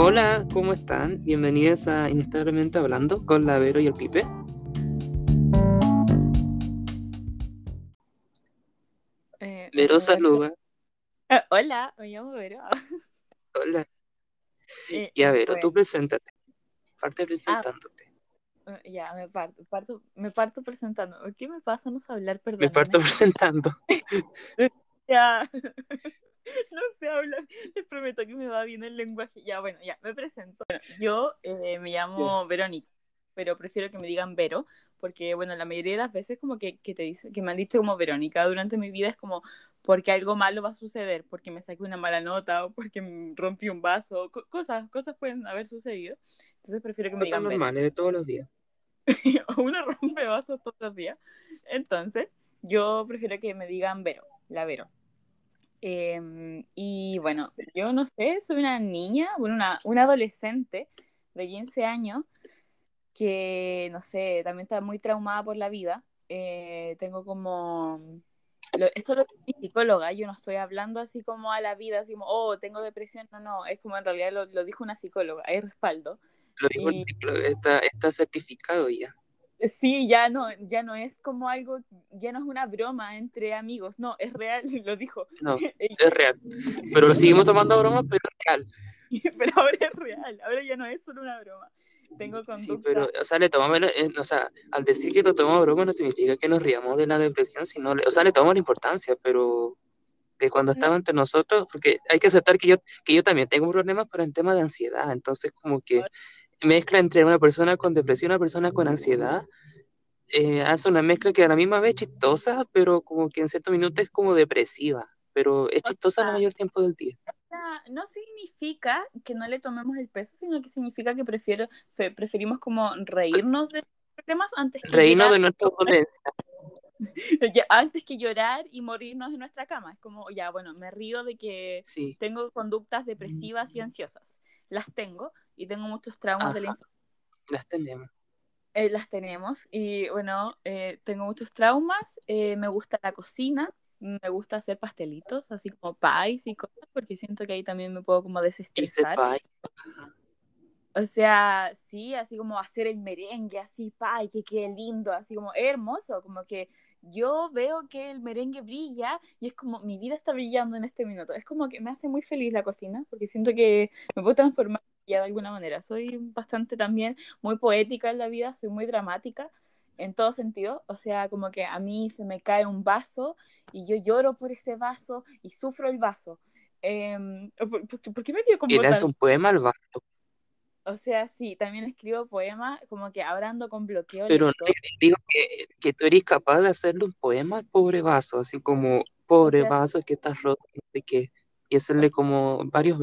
Hola, ¿cómo están? Bienvenidas a Inestablemente Hablando con la Vero y el Pipe. Eh, Vero saluda. Ah, hola, me llamo Vero. Hola. Eh, Ya, Vero, tú preséntate. Parte presentándote. eh, ya, me parto, parto, me parto presentando. ¿Qué me pasa? No sé hablar, Me parto presentando. Ya. No sé hablar, les prometo que me va bien el lenguaje. Ya, bueno, ya, me presento. Bueno, yo eh, me llamo Verónica, pero prefiero que me digan Vero, porque, bueno, la mayoría de las veces como que, que te dice, que me han dicho como Verónica durante mi vida es como porque algo malo va a suceder, porque me saqué una mala nota o porque rompí un vaso, co- cosas, cosas pueden haber sucedido. Entonces prefiero que me digan Vero. normales de todos los días. Uno rompe vasos todos los días. Entonces, yo prefiero que me digan Vero, la Vero. Eh, y bueno, yo no sé, soy una niña, bueno, una, una adolescente de 15 años que, no sé, también está muy traumada por la vida. Eh, tengo como... lo- esto lo dice mi psicóloga, yo no estoy hablando así como a la vida, así como, oh, tengo depresión, no, no, es como en realidad lo, lo dijo una psicóloga, hay respaldo. Lo digo, Y- está, está certificado ya. Sí, ya no, ya no es como algo, ya no es una broma entre amigos, no, es real, lo dijo. No, es real. Pero lo seguimos tomando broma, pero es real. Pero ahora es real, ahora ya no es solo una broma. Tengo Sí, conducta. pero, o sea, le tomamos, eh, o sea, al decir que lo tomamos broma no significa que nos riamos de la depresión, sino, o sea, le tomamos la importancia, pero que cuando estaba entre nosotros, porque hay que aceptar que yo, que yo también tengo problemas, pero en tema de ansiedad, entonces como que mezcla entre una persona con depresión y una persona con ansiedad, eh, hace una mezcla que a la misma vez es chistosa, pero como que en ciertos minutos es como depresiva, pero es chistosa la sea, mayor tiempo del día. no significa que no le tomemos el peso, sino que significa que prefiero, pre- preferimos como reírnos de los problemas antes que Reírnos de llorar, nuestra dolencia. ya, antes que llorar y morirnos en nuestra cama. Es como, ya, bueno, me río de que Sí, tengo conductas depresivas y ansiosas. Las tengo y tengo muchos traumas de la infancia. las tenemos. Eh, las tenemos y bueno, eh, tengo muchos traumas, eh, me gusta la cocina, me gusta hacer pastelitos, así como pies y cosas, porque siento que ahí también me puedo como desestresar. O sea, sí, así como hacer el merengue, así, pay, que quede lindo, así como hermoso, como que yo veo que el merengue brilla y es como mi vida está brillando en este minuto. Es como que me hace muy feliz la cocina, porque siento que me puedo transformar de alguna manera. Soy bastante también muy poética en la vida, soy muy dramática en todo sentido. O sea, como que a mí se me cae un vaso y yo lloro por ese vaso y sufro el vaso. Em, ¿por, por- por qué me dio como tan un poema al vaso. o sea, sí, también escribo poemas, como que ahora ando con bloqueo Pero no digo que, que tú eres capaz de hacerle un poema al pobre vaso, así como, pobre O sea, vaso que estás roto, no sé qué, y hacerle como varios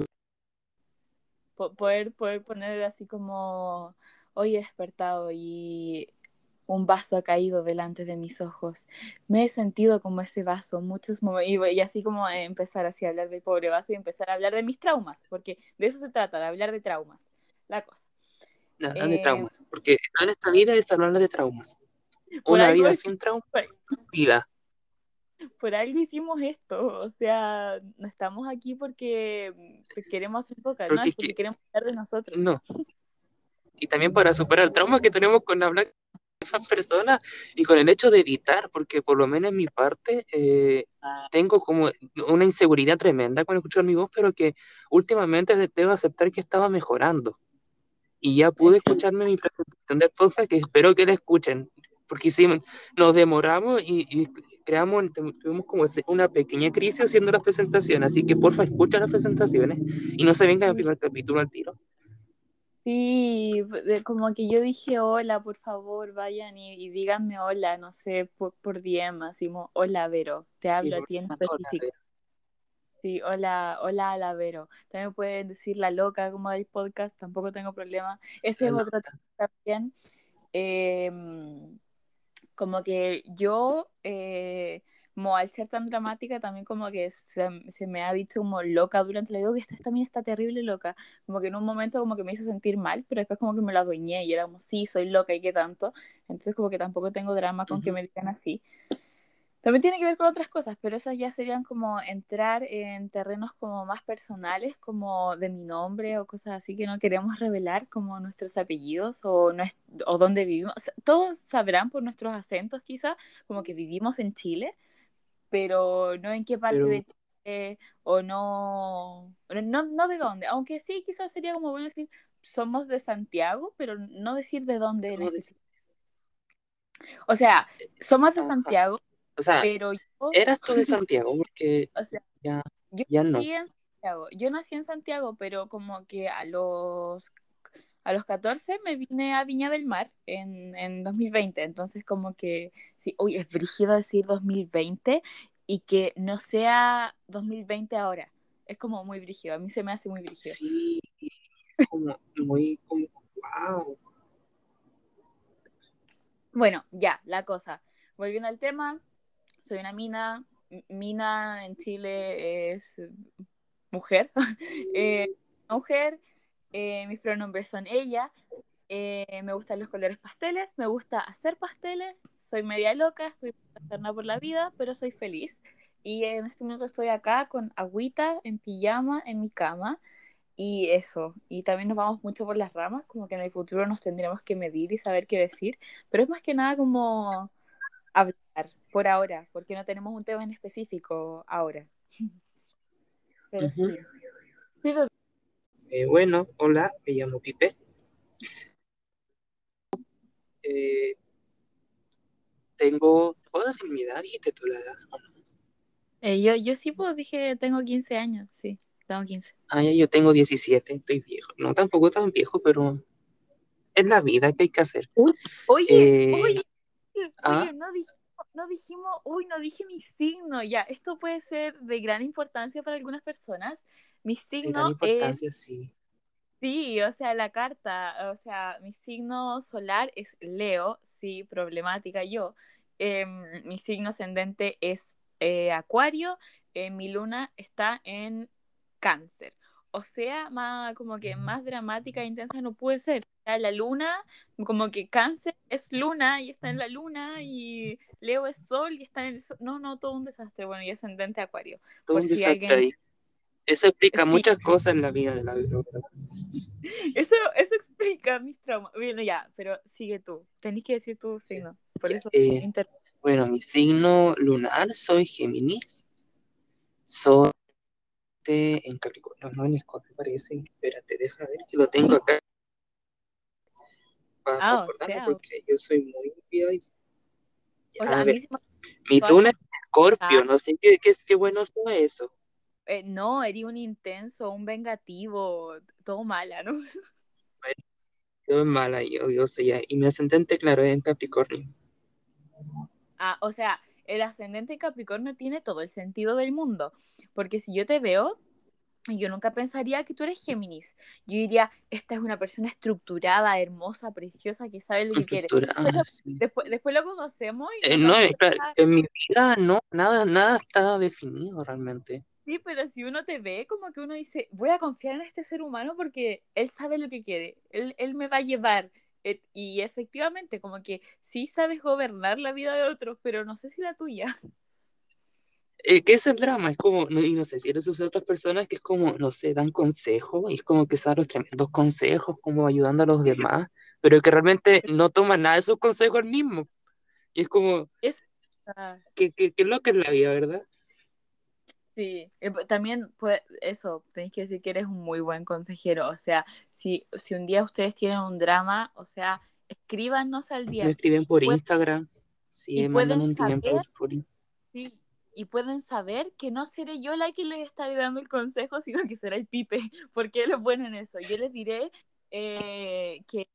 poder, poder poner así como, hoy he despertado y un vaso ha caído delante de mis ojos. Me he sentido como ese vaso muchos momentos, y, así como eh, empezar así a hablar del pobre vaso y empezar a hablar de mis traumas, porque de eso se trata, de hablar de traumas, la cosa. no, no de Eh, traumas, porque en esta vida es hablar de traumas. Una vida sin traumas, vida. Por algo hicimos esto, o sea, no estamos aquí porque queremos hacer no, Porque es es porque que, queremos hablar de nosotros. no. Y también para superar el trauma que tenemos con hablar con otras personas y con el hecho de evitar, porque por lo menos en mi parte eh, tengo como una inseguridad tremenda con escuchar mi voz, pero que últimamente de- debo aceptar que estaba mejorando. Y ya pude Sí. escucharme mi presentación del podcast, que espero que la escuchen, porque sí, nos demoramos y, y creamos, tuvimos como una pequeña crisis haciendo las presentaciones, así que porfa escucha las presentaciones y no se vengan al primer capítulo al tiro. Sí, como que yo dije hola, por favor, vayan y, y díganme hola, no sé, por, por DM, así como, hola Vero, te Sí, hablo a ti en específico. Sí, hola, hola a la Vero. También pueden decir la loca como del podcast, tampoco tengo problema. Ese La es otro loca. tema también. Em, como que yo, eh, como al ser tan dramática, también como que se, se me ha dicho como loca durante la vida, que esta también está terrible loca. Como que en un momento como que me hizo sentir mal, pero después como que me la adueñé y era como, sí, soy loca y qué tanto. Entonces como que tampoco tengo drama con que me digan así. También tiene que ver con otras cosas, pero esas ya serían como entrar en terrenos como más personales, como de mi nombre o cosas así que no queremos revelar, como nuestros apellidos o, o dónde vivimos. todos sabrán por nuestros acentos quizás, como que vivimos en Chile, pero no en qué parte de Chile o no, no, no de dónde. Aunque sí, quizás sería como bueno decir, somos de Santiago, pero no decir de dónde. O sea, somos de Santiago, o sea, pero yo... eras tú de Santiago, porque o sea, ya, yo ya no. En Santiago. Yo nací en Santiago, pero como que a los, a los 14 me vine a Viña del Mar en, en 2020. Entonces, como que, sí, uy, es brígido decir 2020 y que no sea 2020 ahora. Es como muy brígido. A mí se me hace muy brígido. Sí, como muy, como, wow. Bueno, ya, la cosa. Volviendo al tema, soy una mina. Mina en Chile es mujer. eh, mujer, eh, mis pronombres son ella. Eh, me gustan los colores pasteles, me gusta hacer pasteles, soy media loca, estoy paterna por la vida, pero soy feliz. Y en este momento estoy acá con agüita, en pijama, en mi cama. Y eso, y también nos vamos mucho por las ramas, como que en el futuro nos tendremos que medir y saber qué decir, pero es más que nada como hablar por ahora, porque no tenemos un tema en específico ahora. Pero sí. Eh, bueno, hola, me llamo Pipe. Eh, tengo, ¿puedo decir mi edad? Dijiste tú la edad, eh, yo, yo sí, pues dije, tengo 15 años, sí, tengo 15. Ah, yo tengo 17, estoy viejo. No, tampoco tan viejo, pero es la vida que hay que hacer. oye, oye, ¿ah? no dijimos, no dijimos, uy, no dije mi signo, ya, esto puede ser de gran importancia para algunas personas. Mi signo de gran importancia, sí. Sí, o sea, la carta, o sea, mi signo solar es Leo, sí, problemática yo. Em, mi signo ascendente es eh, Acuario, eh, mi luna está en Cáncer o sea, más como que más dramática e intensa no puede ser. La luna, como que cáncer es luna y está en la luna y Leo es sol y está en el sol. No, no, todo un desastre. Bueno, y ascendente acuario. Todo un desastre ahí. Eso explica muchas cosas en la vida de la vida. Eso, eso explica mis traumas. Bueno, ya, pero sigue tú. Tenés que decir tu signo. Por eso eh, bueno, mi signo lunar, soy Géminis. Soy en Capricornio, no en Escorpio parece. Espérate, deja ver que lo tengo acá. Para ah, o sea, porque yo soy muy a ver, mi luna es Escorpio, no sé qué, qué, qué bueno es eso. Eh, no, eres un intenso, un vengativo, todo mala, ¿no? Bueno, es mala, yo, yo soy, y mi ascendente, claro, es en Capricornio. Ah, o sea, el ascendente Capricornio tiene todo el sentido del mundo, porque si yo te veo, yo nunca pensaría que tú eres Géminis. Yo diría, esta es una persona estructurada, hermosa, preciosa, que sabe lo que quiere. después, después, lo conocemos y... Eh, no, en mi vida no, nada, nada está definido realmente. Sí, pero si uno te ve, como que uno dice, voy a confiar en este ser humano porque él sabe lo que quiere, él, él me va a llevar, y efectivamente, como que sí sabes gobernar la vida de otros, pero no sé si la tuya. Eh, ¿Qué es el drama? Es como, no, y no sé si eres esas otras personas que es como, no sé, dan consejos, y es como que dan los tremendos consejos, como ayudando a los demás, pero que realmente no toman nada de sus consejos el mismo. Y es como, es, que, que, que lo que es la vida, ¿verdad? Sí, eh, también pues eso, tenéis que decir que eres un muy buen consejero, o sea, si, si un día ustedes tienen un drama, o sea, escríbanos al día. Me escriben por Instagram, sí, mandan un tiempo por, Sí, y pueden saber que no seré yo la que les estaré dando el consejo, sino que será el Pipe, porque él es bueno en eso. Yo les diré eh, que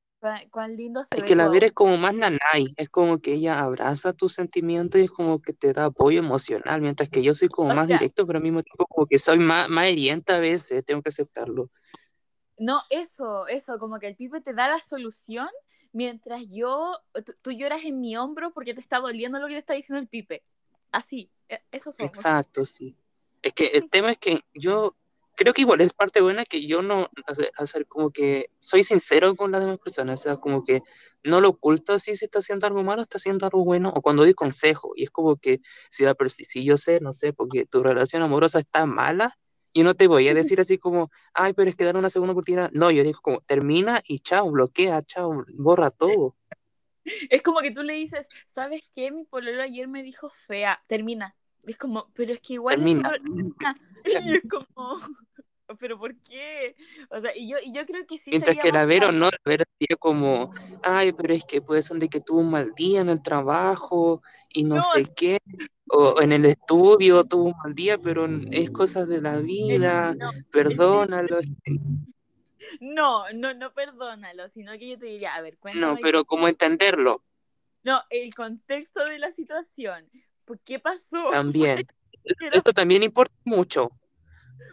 cuán lindo se es que la Vera es como más nanay, es como que ella abraza tus sentimientos y es como que te da apoyo emocional, mientras que yo soy como más directo, pero al mismo tiempo como que soy más, más a veces, tengo que aceptarlo. No, eso, eso, como que el pipe te da la solución mientras yo, tú, lloras en mi hombro porque te está doliendo lo que te está diciendo el pipe. Así, e, eso somos. Exacto, sí. Es que el tema es que yo creo que igual es parte buena que yo no, hacer como que soy sincero con las demás personas, o sea, como que no lo oculto si se está haciendo algo malo, está haciendo algo bueno, o cuando doy consejo, y es como que si, si yo sé, no sé, porque tu relación amorosa está mala, yo no te voy a decir así como, ay, pero es que dar una segunda oportunidad. No, yo digo como, termina y chao, bloquea, chao, borra todo. Es como que tú le dices, ¿sabes qué? Mi pololo ayer me dijo fea, termina. Es como, pero es que igual termina. Y es como, pero ¿por qué? O sea, y yo, y yo creo que sí. Mientras que la Vero no, la Vero sería como, ay, pero es que puede ser de que tuvo un mal día en el trabajo y no, sé qué, o en el estudio tuvo un mal día, pero es cosas de la vida, perdónalo. No, no, no perdónalo, sino que yo te diría, a ver, cuéntame. No, pero ¿cómo entenderlo? No, el contexto de la situación. ¿Qué pasó? También. Esto también importa mucho.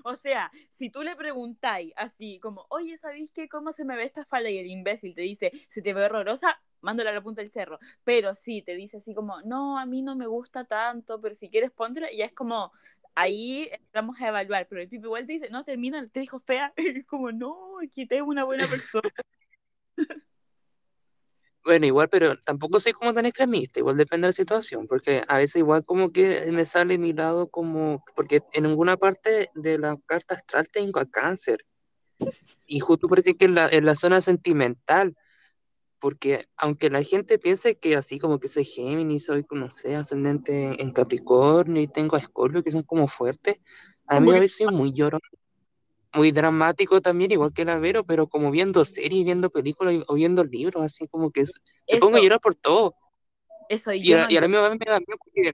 O sea, si tú le preguntáis así, como, oye, ¿sabéis qué? ¿Cómo se me ve esta falda? Y el imbécil te dice, se te ve horrorosa, mándala a la punta del cerro. Pero si te dice así como, no, a mí no me gusta tanto, pero si quieres póntela, ya es como, ahí entramos a evaluar. Pero el tipo igual te dice, no, termina, te dijo fea. Y como, no, tengo una buena persona. Bueno, igual, pero tampoco soy como tan extremista, igual depende de la situación, porque a veces igual como que me sale mi lado como, porque en ninguna parte de la carta astral tengo a cáncer, y justo parece que en la, en la zona sentimental, porque aunque la gente piense que así como que soy Géminis, soy, no sé, ascendente en Capricornio y tengo a Escorpio que son como fuertes, a mí a veces soy muy llorón muy dramático también, igual que la Vero, pero como viendo series, viendo películas o viendo libros, así como que es, me pongo a llorar por todo. Eso, y, a, y a mí me da miedo porque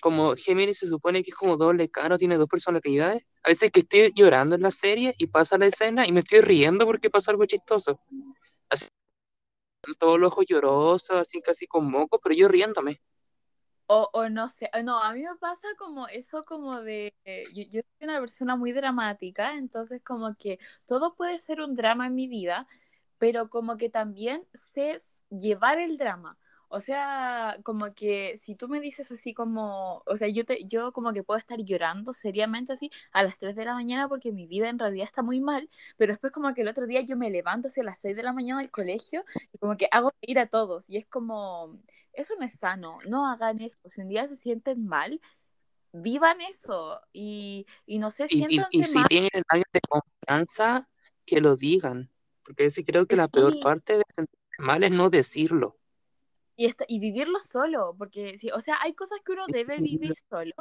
como Géminis se supone que es como doble caro, tiene dos personalidades, a veces que estoy llorando en la serie y pasa la escena y me estoy riendo porque pasa algo chistoso. Así, todos los ojos llorosos, así casi con moco, pero yo riéndome. O, o, no sé, no, a mí me pasa como eso como de, yo, yo, soy una persona muy dramática, entonces como que todo puede ser un drama en mi vida, pero como que también sé llevar el drama. O sea, como que si tú me dices así como, o sea, yo, te, yo como que puedo estar llorando seriamente así a las 3 de la mañana porque mi vida en realidad está muy mal, pero después como que el otro día yo me levanto hacia las 6 de la mañana al colegio y como que hago ir a todos y es como, eso no es sano, no hagan eso, si un día se sienten mal, vivan eso y, y no sé, siéntanse y, y, si tienen alguien de confianza, que lo digan, porque sí creo que la peor parte de sentirse mal es no decirlo y, y vivirlo solo, porque sí, o sea, hay cosas que uno debe vivir solo,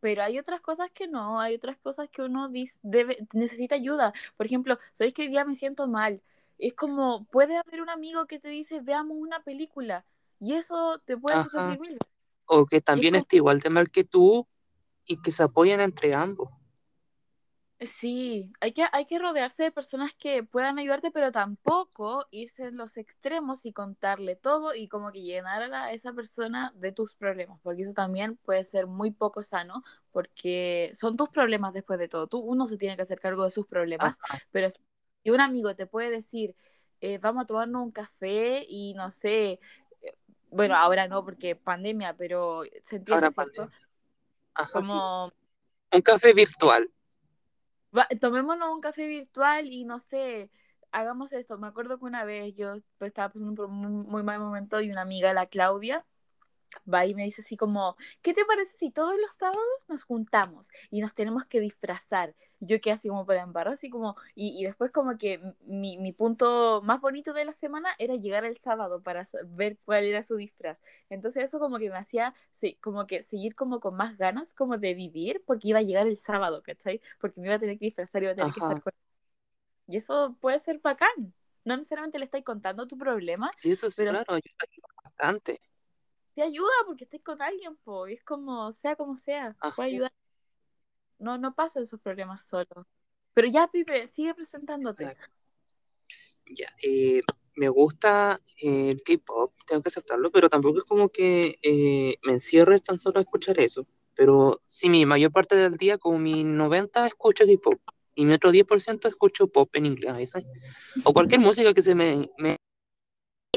pero hay otras cosas que no, hay otras cosas que uno debe, necesita ayuda. Por ejemplo, ¿sabéis que hoy día me siento mal? Es como, puede haber un amigo que te dice, veamos una película, y eso te puede suceder mil O que también esté igual de mal que tú y que se apoyen entre ambos. Sí, hay que, hay que rodearse de personas que puedan ayudarte, pero tampoco irse en los extremos y contarle todo y como que llenar a esa persona de tus problemas, porque eso también puede ser muy poco sano, porque son tus problemas después de todo. Tú, uno se tiene que hacer cargo de sus problemas, pero si un amigo te puede decir, eh, vamos a tomarnos un café y no sé, eh, bueno, ahora no porque pandemia, pero se entiende, ¿cierto? como... Un café virtual tomémonos un café virtual y no sé, hagamos esto. Me acuerdo que una vez yo pues, estaba pasando un muy, mal momento y una amiga, la Claudia, va y me dice así como, ¿qué te parece si todos los sábados nos juntamos y nos tenemos que disfrazar? Yo quedé así como para embarrar, así como, y, y después como que mi, mi, punto más bonito de la semana era llegar el sábado para ver cuál era su disfraz. Entonces eso como que me hacía, sí, como que seguir como con más ganas como de vivir porque iba a llegar el sábado, ¿cachai? Porque me iba a tener que disfrazar, iba a tener que estar con... Y eso puede ser bacán. No necesariamente le estáis contando tu problema. Y eso es claro, ayuda bastante te ayuda porque estés con alguien, po, es como, sea como sea, puede ayudar. No, no pasa esos problemas solo. Pero ya, Pipe, sigue presentándote. Ya, eh, me gusta eh, el K-pop, tengo que aceptarlo, pero tampoco es como que eh, me encierre tan solo a escuchar eso. Pero sí, mi mayor parte del día, como mi 90, escucho K-pop y mi otro 10% escucho pop en inglés. O cualquier música que se me, me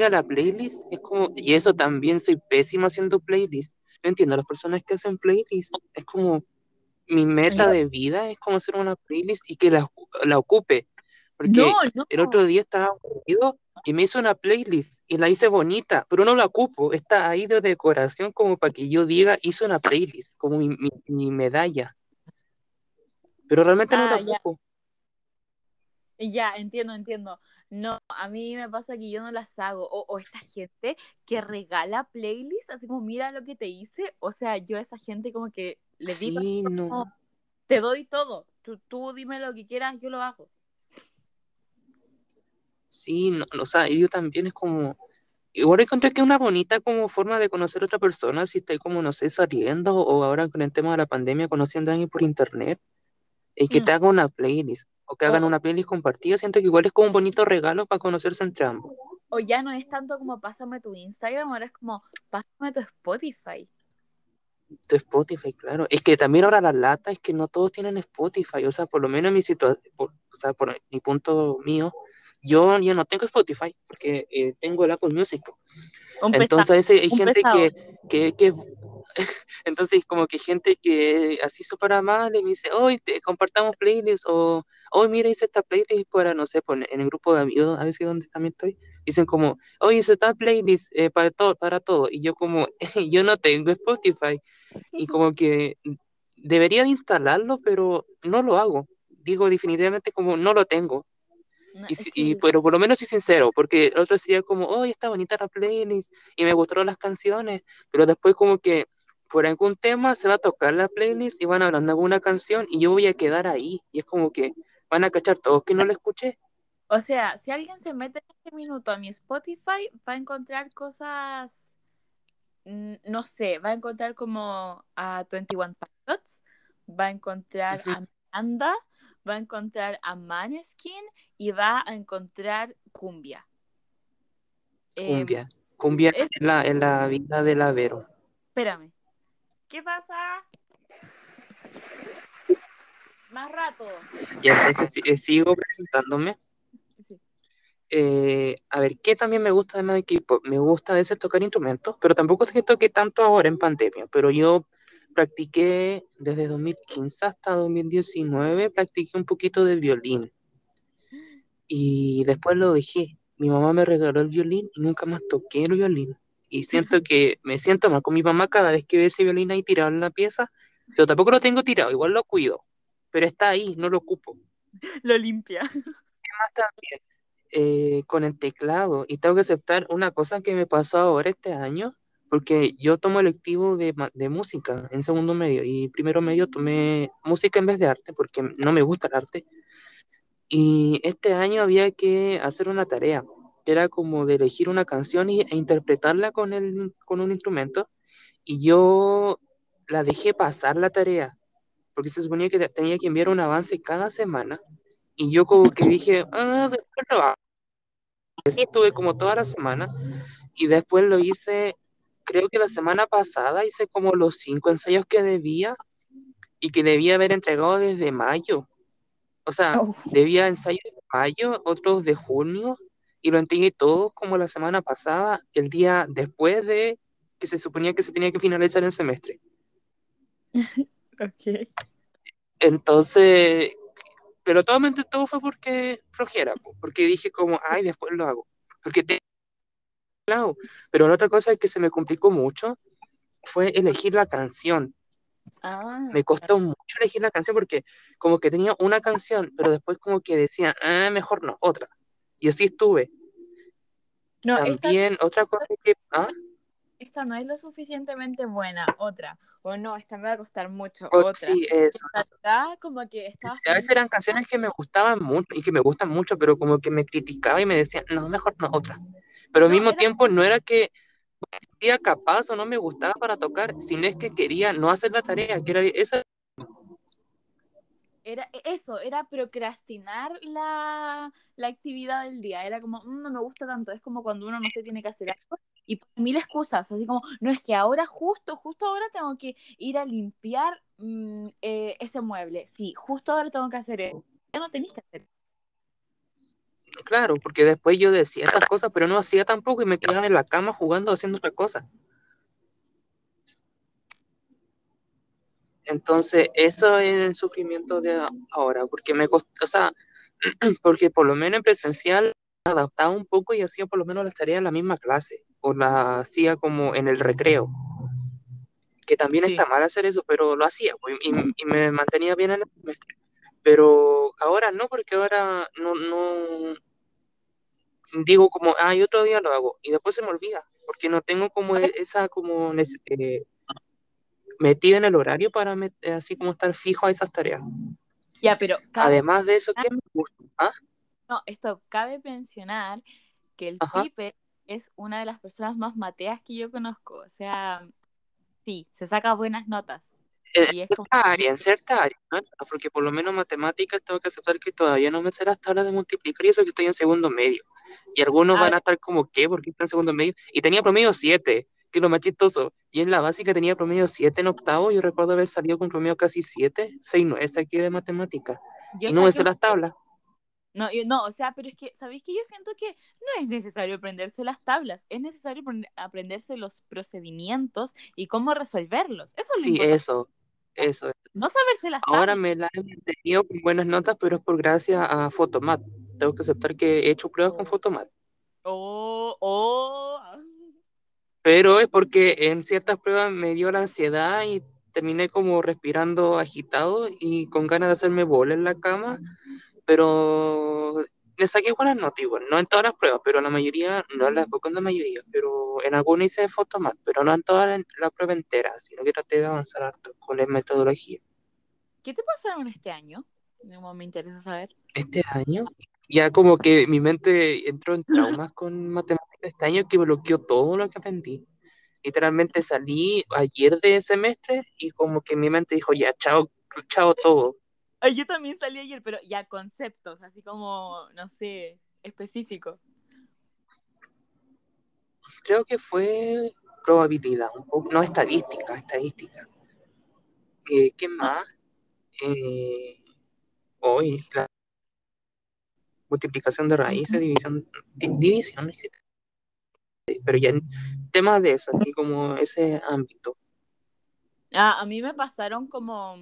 a la playlist, es como, y eso también soy pésima haciendo playlists. No entiendo, las personas que hacen playlists, es como, mi meta de vida es como hacer una playlist y que la, la ocupe. Porque No, no. el otro día estaba aburrido y me hice una playlist y la hice bonita, pero no la ocupo. Está ahí de decoración como para que yo diga, hice una playlist, como mi, mi- mi medalla. Pero realmente no la Ah, ya. ocupo. Ya, entiendo, entiendo. No, a mí me pasa que yo no las hago. O, o esta gente que regala playlists, así como mira lo que te hice. O sea, yo a esa gente como que le digo, Sí, no. te doy todo. Tú, tú dime lo que quieras, yo lo hago. Sí, no, o sea, yo también es como, igual encontré que es una bonita como forma de conocer a otra persona, si estoy como, no sé, saliendo o ahora con el tema de la pandemia conociendo a alguien por internet, y que Mm. te haga una playlist, o que hagan O, una playlist compartida, siento que igual es como un bonito regalo para conocerse entre ambos. o ya no es tanto como pásame tu Instagram, ahora es como pásame tu Spotify. Tu Spotify, claro. Es que también ahora la lata es que no todos tienen Spotify, o sea, por lo menos en mi situación, o sea, por mi punto mío, yo ya no tengo Spotify, porque eh, tengo el Apple Music. Un Entonces hay gente pesado. que, que, que entonces como que gente que así súper amable me dice, hoy te compartamos playlist o hoy mira hice esta playlist para, no sé, pon- en el grupo de amigos, a veces donde también estoy, dicen como, hoy hice esta playlist eh, para todo, para todo, y yo como, yo no tengo Spotify, y como que debería de instalarlo, pero no lo hago. Digo definitivamente como no lo tengo. Y, si- sí, y- pero por lo menos soy sincero, porque el otro sería como, oh, está bonita la playlist y me gustaron las canciones, pero después como que por algún tema se va a tocar la playlist y van hablando de alguna canción y yo voy a quedar ahí. Y es como que van a cachar todos que no la escuché. O sea, si alguien se mete en este minuto a mi Spotify, va a encontrar cosas, no sé, va a encontrar como a 21 Pilots, va a encontrar Ujú. a Miranda, va a encontrar a Maneskin y va a encontrar Cumbia. Eh, Cumbia. Cumbia es- es la, es la vida de la Vero. espérame. ¿Qué pasa? Más rato. Y entonces eh, sigo presentándome. Sí. Eh, a ver, ¿qué también me gusta de K-pop? Me gusta a veces tocar instrumentos, pero tampoco es que toque tanto ahora en pandemia, pero yo practiqué desde 2015 hasta 2019, practiqué un poquito de violín y después lo dejé. Mi mamá me regaló el violín y nunca más toqué el violín. Y siento que me siento mal con mi mamá cada vez que ve ese violín ahí tirado en la pieza, pero tampoco lo tengo tirado, igual lo cuido, pero está ahí, no lo ocupo. Lo limpia. Más también eh, con el teclado y tengo que aceptar una cosa que me pasó ahora este año, porque yo tomo electivo de, de música en segundo medio y primero medio tomé música en vez de arte porque no me gusta el arte. Y este año había que hacer una tarea, era como de elegir una canción y, e interpretarla con, el, con un instrumento y yo la dejé pasar la tarea porque se suponía que te- tenía que enviar un avance cada semana y yo como que dije, ah, después lo hago. Estuve como toda la semana y después lo hice, creo que la semana pasada hice como los cinco ensayos que debía y que debía haber entregado desde mayo. O sea, Oh. debía ensayos de mayo, otros de junio y lo entregué todos como la semana pasada, el día después de que se suponía que se tenía que finalizar el semestre. Ok. Entonces, pero totalmente todo fue porque flojera, po, porque dije como, ay, después lo hago, porque te pero la otra cosa que se me complicó mucho fue elegir la canción. Ah. Me costó mucho elegir la canción porque como que tenía una canción, pero después como que decía, ah, mejor no, otra. Y así estuve. No, esta, También otra cosa que, ah, esta no es lo suficientemente buena. Otra. O no, esta me va a costar mucho. oh, Otra. sí, eso. Esta acá, como que A veces eran canciones que me gustaban mucho y que me gustan mucho, pero como que me criticaba y me decían, no, mejor no, otra. Pero al No, mismo era- tiempo no era que era capaz o no me gustaba para tocar, sino es que quería no hacer la tarea, que era esa Era eso, era procrastinar la, la actividad del día. Era como, "Mm, no me gusta tanto. Es como cuando uno no se tiene que hacer algo y mil excusas. Así como, no es que ahora, justo, justo ahora tengo que ir a limpiar mm, eh, ese mueble. Sí, justo ahora tengo que hacer eso. Ya no tenés que hacer. Claro, porque después yo decía estas cosas, pero no hacía tampoco y me quedaba en la cama jugando, haciendo otra cosa. Entonces, eso es el sufrimiento de ahora, porque me costó, o sea, porque por lo menos en presencial adaptaba un poco y hacía por lo menos las tareas en la misma clase, o la hacía como en el recreo, que también Sí. está mal hacer eso, pero lo hacía pues, y, y me mantenía bien en el semestre. Pero ahora no, porque ahora no, no digo como, ah, y otro día lo hago, y después se me olvida, porque no tengo como esa como eh, metida en el horario para eh, así como estar fijo a esas tareas. Ya, pero cabe, Además de eso, ¿qué me gusta? ¿Ah? no, esto cabe mencionar que el Ajá. Pipe es una de las personas más mateas que yo conozco. O sea, sí, se saca buenas notas. En Y como, cierta área, en cierta área, ¿no? Porque por lo menos matemáticas tengo que aceptar que todavía no me sé las tablas de multiplicar y eso que estoy en segundo medio. Y algunos A van a estar como, ¿qué? ¿Por qué está en segundo medio? Y tenía promedio 7, que es lo más chistoso. Y en la básica tenía promedio 7 en octavo. Yo recuerdo haber salido con promedio casi 7, 6, 9 aquí de matemáticas. yo Y no me sé las tablas. No, yo- no, o sea, pero es que, ¿sabéis que yo siento que no es necesario aprenderse las tablas, es necesario aprend- aprenderse los procedimientos y cómo resolverlos. Eso es lo Sí, importante. eso, eso. No saberse las Ahora tablas. me la he mantenido con buenas notas, pero es por gracias a Photomat. Tengo que aceptar que he hecho pruebas con. Photomat. Oh, oh. pero es porque en ciertas pruebas me dio la ansiedad y terminé como respirando agitado y con ganas de hacerme bola en la cama, pero le saqué buenas notas igual, no en todas las pruebas, pero en la mayoría, no en la, en la mayoría, pero en algunas hice fotomat, pero no en toda la prueba entera, sino que traté de avanzar harto con la metodología. ¿Qué te pasaron este año? Me interesa saber. Este año, ya como que mi mente entró en traumas con matemáticas este año que bloqueó todo lo que aprendí. Literalmente salí ayer de semestre y como que mi mente dijo, ya, chao, chao todo. Yo también salí ayer, pero ya conceptos, así como, no sé, específico. Creo que fue probabilidad, un poco, no estadística, estadística. Eh, ¿Qué más? Eh, hoy, la multiplicación de raíces, división, di- división, pero ya en temas de eso, así como ese ámbito. Ah, a mí me pasaron como.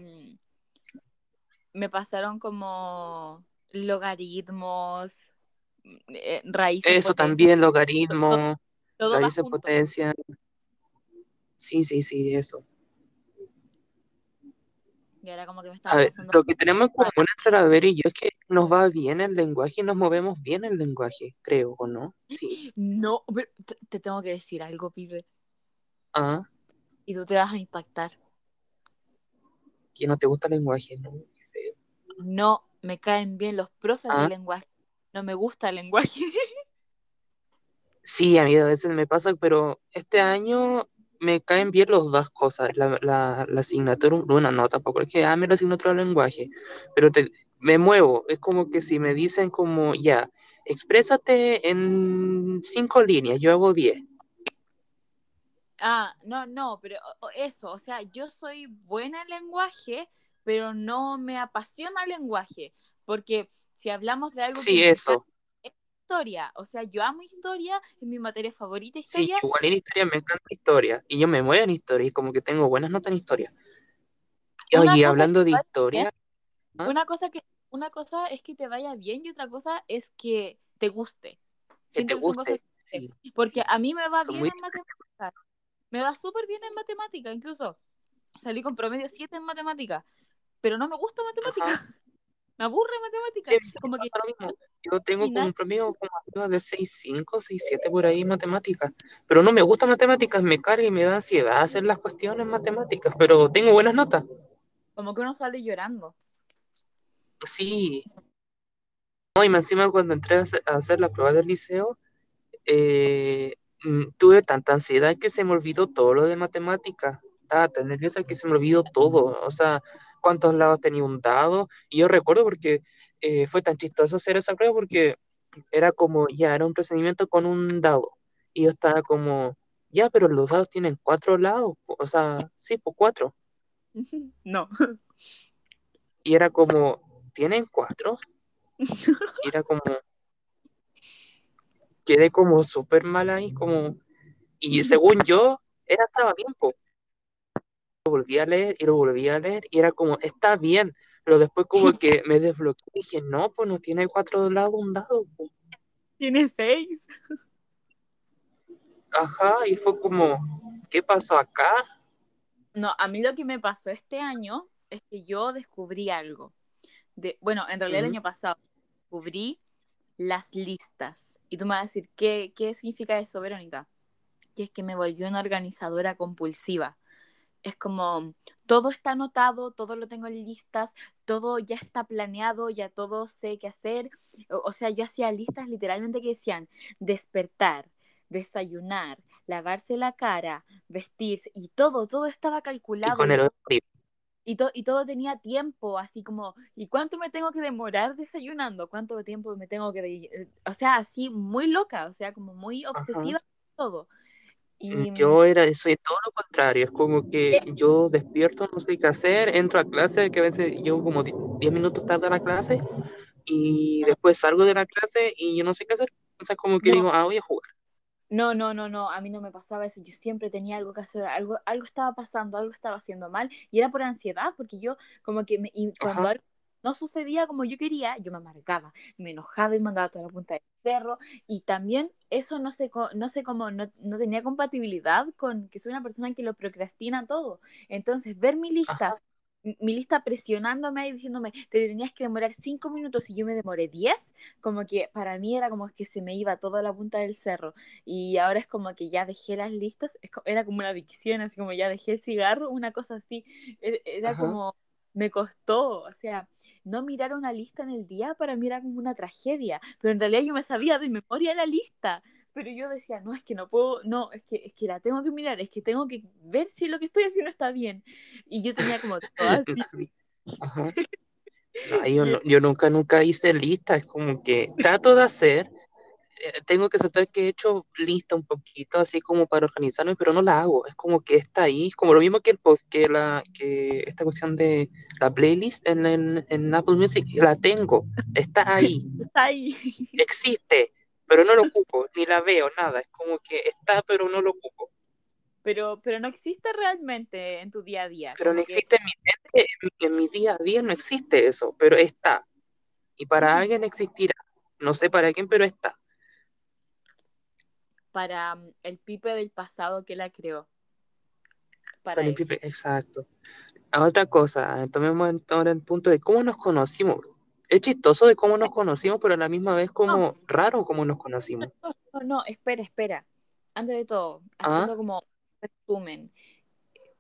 Me pasaron como logaritmos, eh, raíces. Eso también, logaritmo, todo va raíces potencia. Sí, sí, sí, eso. Y ahora como que me A estaba ver, lo que tenemos en común entre la y yo es que nos va bien el lenguaje y nos movemos bien el lenguaje, creo, ¿o no? Sí. No, pero te, te tengo que decir algo, pibe. Ah, Y tú te vas a impactar. que no te gusta el lenguaje, ¿no? No me caen bien los profes Ah. de lenguaje. No me gusta el lenguaje. Sí, a mí a veces me pasa, pero este año me caen bien las dos cosas. La, la, la asignatura, bueno, no, tampoco es que ame la asignatura de lenguaje, pero te, me muevo. Es como que si me dicen como, ya, exprésate en cinco líneas, yo hago diez. Ah, no, no, pero eso, o sea, yo soy buena en lenguaje, pero no me apasiona el lenguaje, porque si hablamos de algo que Sí, me eso. Historia, o sea, yo amo historia, es mi materia favorita Sí, historia, igual en historia me encanta historia. Y yo me muevo en historia y como que tengo buenas notas en historia. Y Una hablando de historia, ¿ah? una cosa que, una cosa es que te vaya bien y otra cosa es que te guste. que te que guste. Sí, Porque a mí me va son bien muy en matemáticas. Me va súper bien en matemáticas. Incluso salí con promedio 7 en matemáticas. Pero no me gusta matemáticas. Me aburre. Sí, me como que pasa lo mismo. Yo tengo como un promedio como arriba de 6.5, 6.7 por ahí matemáticas. Pero no me gusta matemáticas, me carga y me da ansiedad hacer las cuestiones matemáticas. Pero tengo buenas notas. como que uno sale llorando. Sí. No, y más encima cuando entré a hacer, la prueba del liceo, eh, mm, tuve tanta ansiedad que se me olvidó todo lo de matemáticas. Estaba tan nerviosa que se me olvidó todo. O sea, cuántos lados tenía un dado. Y yo recuerdo porque eh, fue tan chistoso hacer esa prueba porque era como, ya, era un procedimiento con un dado. Y yo estaba como, ya, pero los dados tienen cuatro lados. po". O sea, sí, pues cuatro. no. Y era como, ¿tienen cuatro? Y era como, quedé como súper mal ahí, como, y según yo, era, estaba bien, po. Volví a leer y lo volví a leer y era como, está bien, pero después como que me desbloqueé y dije, no, pues no tiene cuatro lados un dado. Tiene seis. Ajá, y fue como, ¿qué pasó acá? No, a mí lo que me pasó este año es que yo descubrí algo. De, bueno, en realidad el año pasado descubrí las listas. Y tú me vas a decir, ¿qué, qué significa eso, Verónica? Que es que me volví una organizadora compulsiva. Es como, todo está anotado, todo lo tengo en listas, todo ya está planeado, ya todo sé qué hacer. O, o sea, yo hacía listas literalmente que decían despertar, desayunar, lavarse la cara, vestirse, y todo, todo estaba calculado. Y con el y, y, todo tenía tiempo, así como, ¿y cuánto me tengo que demorar desayunando? ¿Cuánto tiempo me tengo que... De... O sea, así muy loca, o sea, como muy obsesiva todo. Y... Yo era, soy todo lo contrario, es como que yo despierto, no sé qué hacer, entro a clase, que a veces llego como 10 minutos tarde a la clase, y después salgo de la clase y yo no sé qué hacer, sea, como que no. digo, ah, voy a jugar. No, no, no, no, a mí no me pasaba eso, yo siempre tenía algo que hacer, algo, algo estaba pasando, algo estaba haciendo mal, y era por ansiedad, porque yo como que me, y cuando algo no sucedía como yo quería, yo me amargaba, me enojaba y mandaba toda la punta del cerro, y también eso no sé, no sé cómo, no, no, tenía compatibilidad con que soy una persona que lo procrastina todo, entonces ver mi lista, Ajá mi lista presionándome y diciéndome, te tenías que demorar cinco minutos y yo me demoré diez, como que para mí era como que se me iba toda la punta del cerro. Y ahora es como que ya dejé las listas, era como una adicción, así como ya dejé el cigarro, una cosa así. E-, era Ajá. como, me costó, o sea, no mirar una lista en el día para mí era como una tragedia, pero en realidad yo me sabía de memoria la lista pero yo decía, no, es que no puedo, no, es que, es que la tengo que mirar, es que tengo que ver si lo que estoy haciendo está bien. Y yo tenía como todo así. Ajá. No, yo, yo, nunca, nunca hice lista, es como que trato de hacer, tengo que aceptar que he hecho lista un poquito, así como para organizarme, pero no la hago, es como que está ahí, como lo mismo que, el, que, la, que esta cuestión de la playlist en, en, en Apple Music, la tengo, está ahí. Está ahí. Existe, pero no lo ocupo, ni la veo, nada. Es como que está, pero no lo ocupo. Pero, pero no existe realmente en tu día a día. Pero no que... existe en mi mente, en, en, mi día a día no existe eso, pero está. Y para alguien existirá. No sé para quién, pero está. Para um, el Pipe del pasado que la creó. Para, para el Pipe, exacto. Otra cosa, tomemos ahora el punto de cómo nos conocimos es chistoso de cómo nos conocimos, pero a la misma vez como no. raro cómo nos conocimos. No, no, no, espera, espera. Antes de todo, haciendo ¿Ah? como resumen.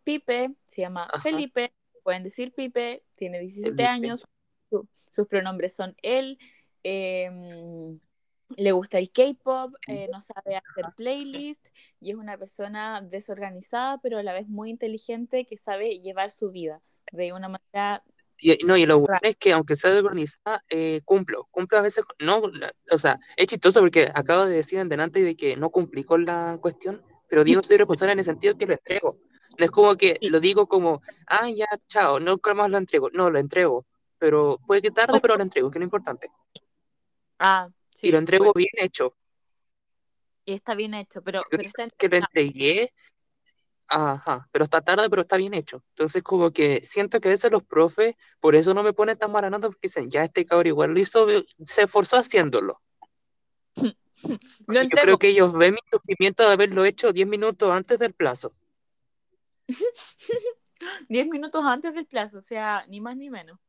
Pipe se llama Ajá. Felipe, pueden decir Pipe, tiene 17 Felipe. años, su, sus pronombres son él, eh, le gusta el K-pop, eh, no sabe hacer playlist y es una persona desorganizada, pero a la vez muy inteligente que sabe llevar su vida de una manera y, no, y lo bueno es que aunque sea desorganizada, eh, cumplo, cumplo a veces, no, o sea, es chistoso porque acabo de decir en delante de que no cumplí con la cuestión, pero digo soy responsable en el sentido que lo entrego. No es como que lo digo como, ah, ya, chao, no más lo entrego. No, lo entrego, pero puede que tarde, pero lo entrego, que no es importante. Ah, sí. Y lo entrego pues. bien hecho. Y está bien hecho, pero, pero está que lo entregué Ajá, pero está tarde, pero está bien hecho. Entonces, como que siento que a veces los profes, por eso no me ponen tan mala nota, porque dicen, ya este cabrón igual lo hizo, se esforzó haciéndolo. Yo creo que ellos ven mi sufrimiento de haberlo hecho 10 minutos antes del plazo. 10 minutos antes del plazo, o sea, ni más ni menos.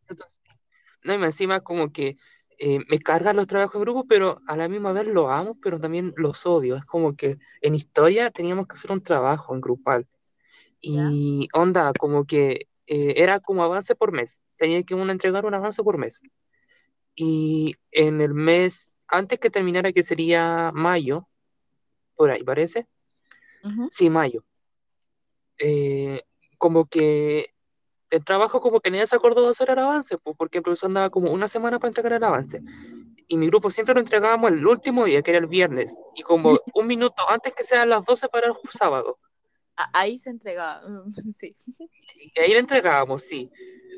No, y encima como que eh, me cargan los trabajos en grupo, pero a la misma vez los amo, pero también los odio. Es como que en historia teníamos que hacer un trabajo en grupal. Y ¿Ya? onda, como que eh, era como avance por mes. Tenía que uno entregar un avance por mes. Y en el mes, antes que terminara, que sería mayo, por ahí parece. Uh -huh. Sí, mayo. Eh, como que el trabajo como que nadie se acordó de hacer el avance, pues, porque el profesor andaba como una semana para entregar el avance. Y mi grupo siempre lo entregábamos el último día, que era el viernes, y como un minuto antes que sean las 12 para el sábado. Ahí se entregaba, sí. Y ahí le entregábamos, sí.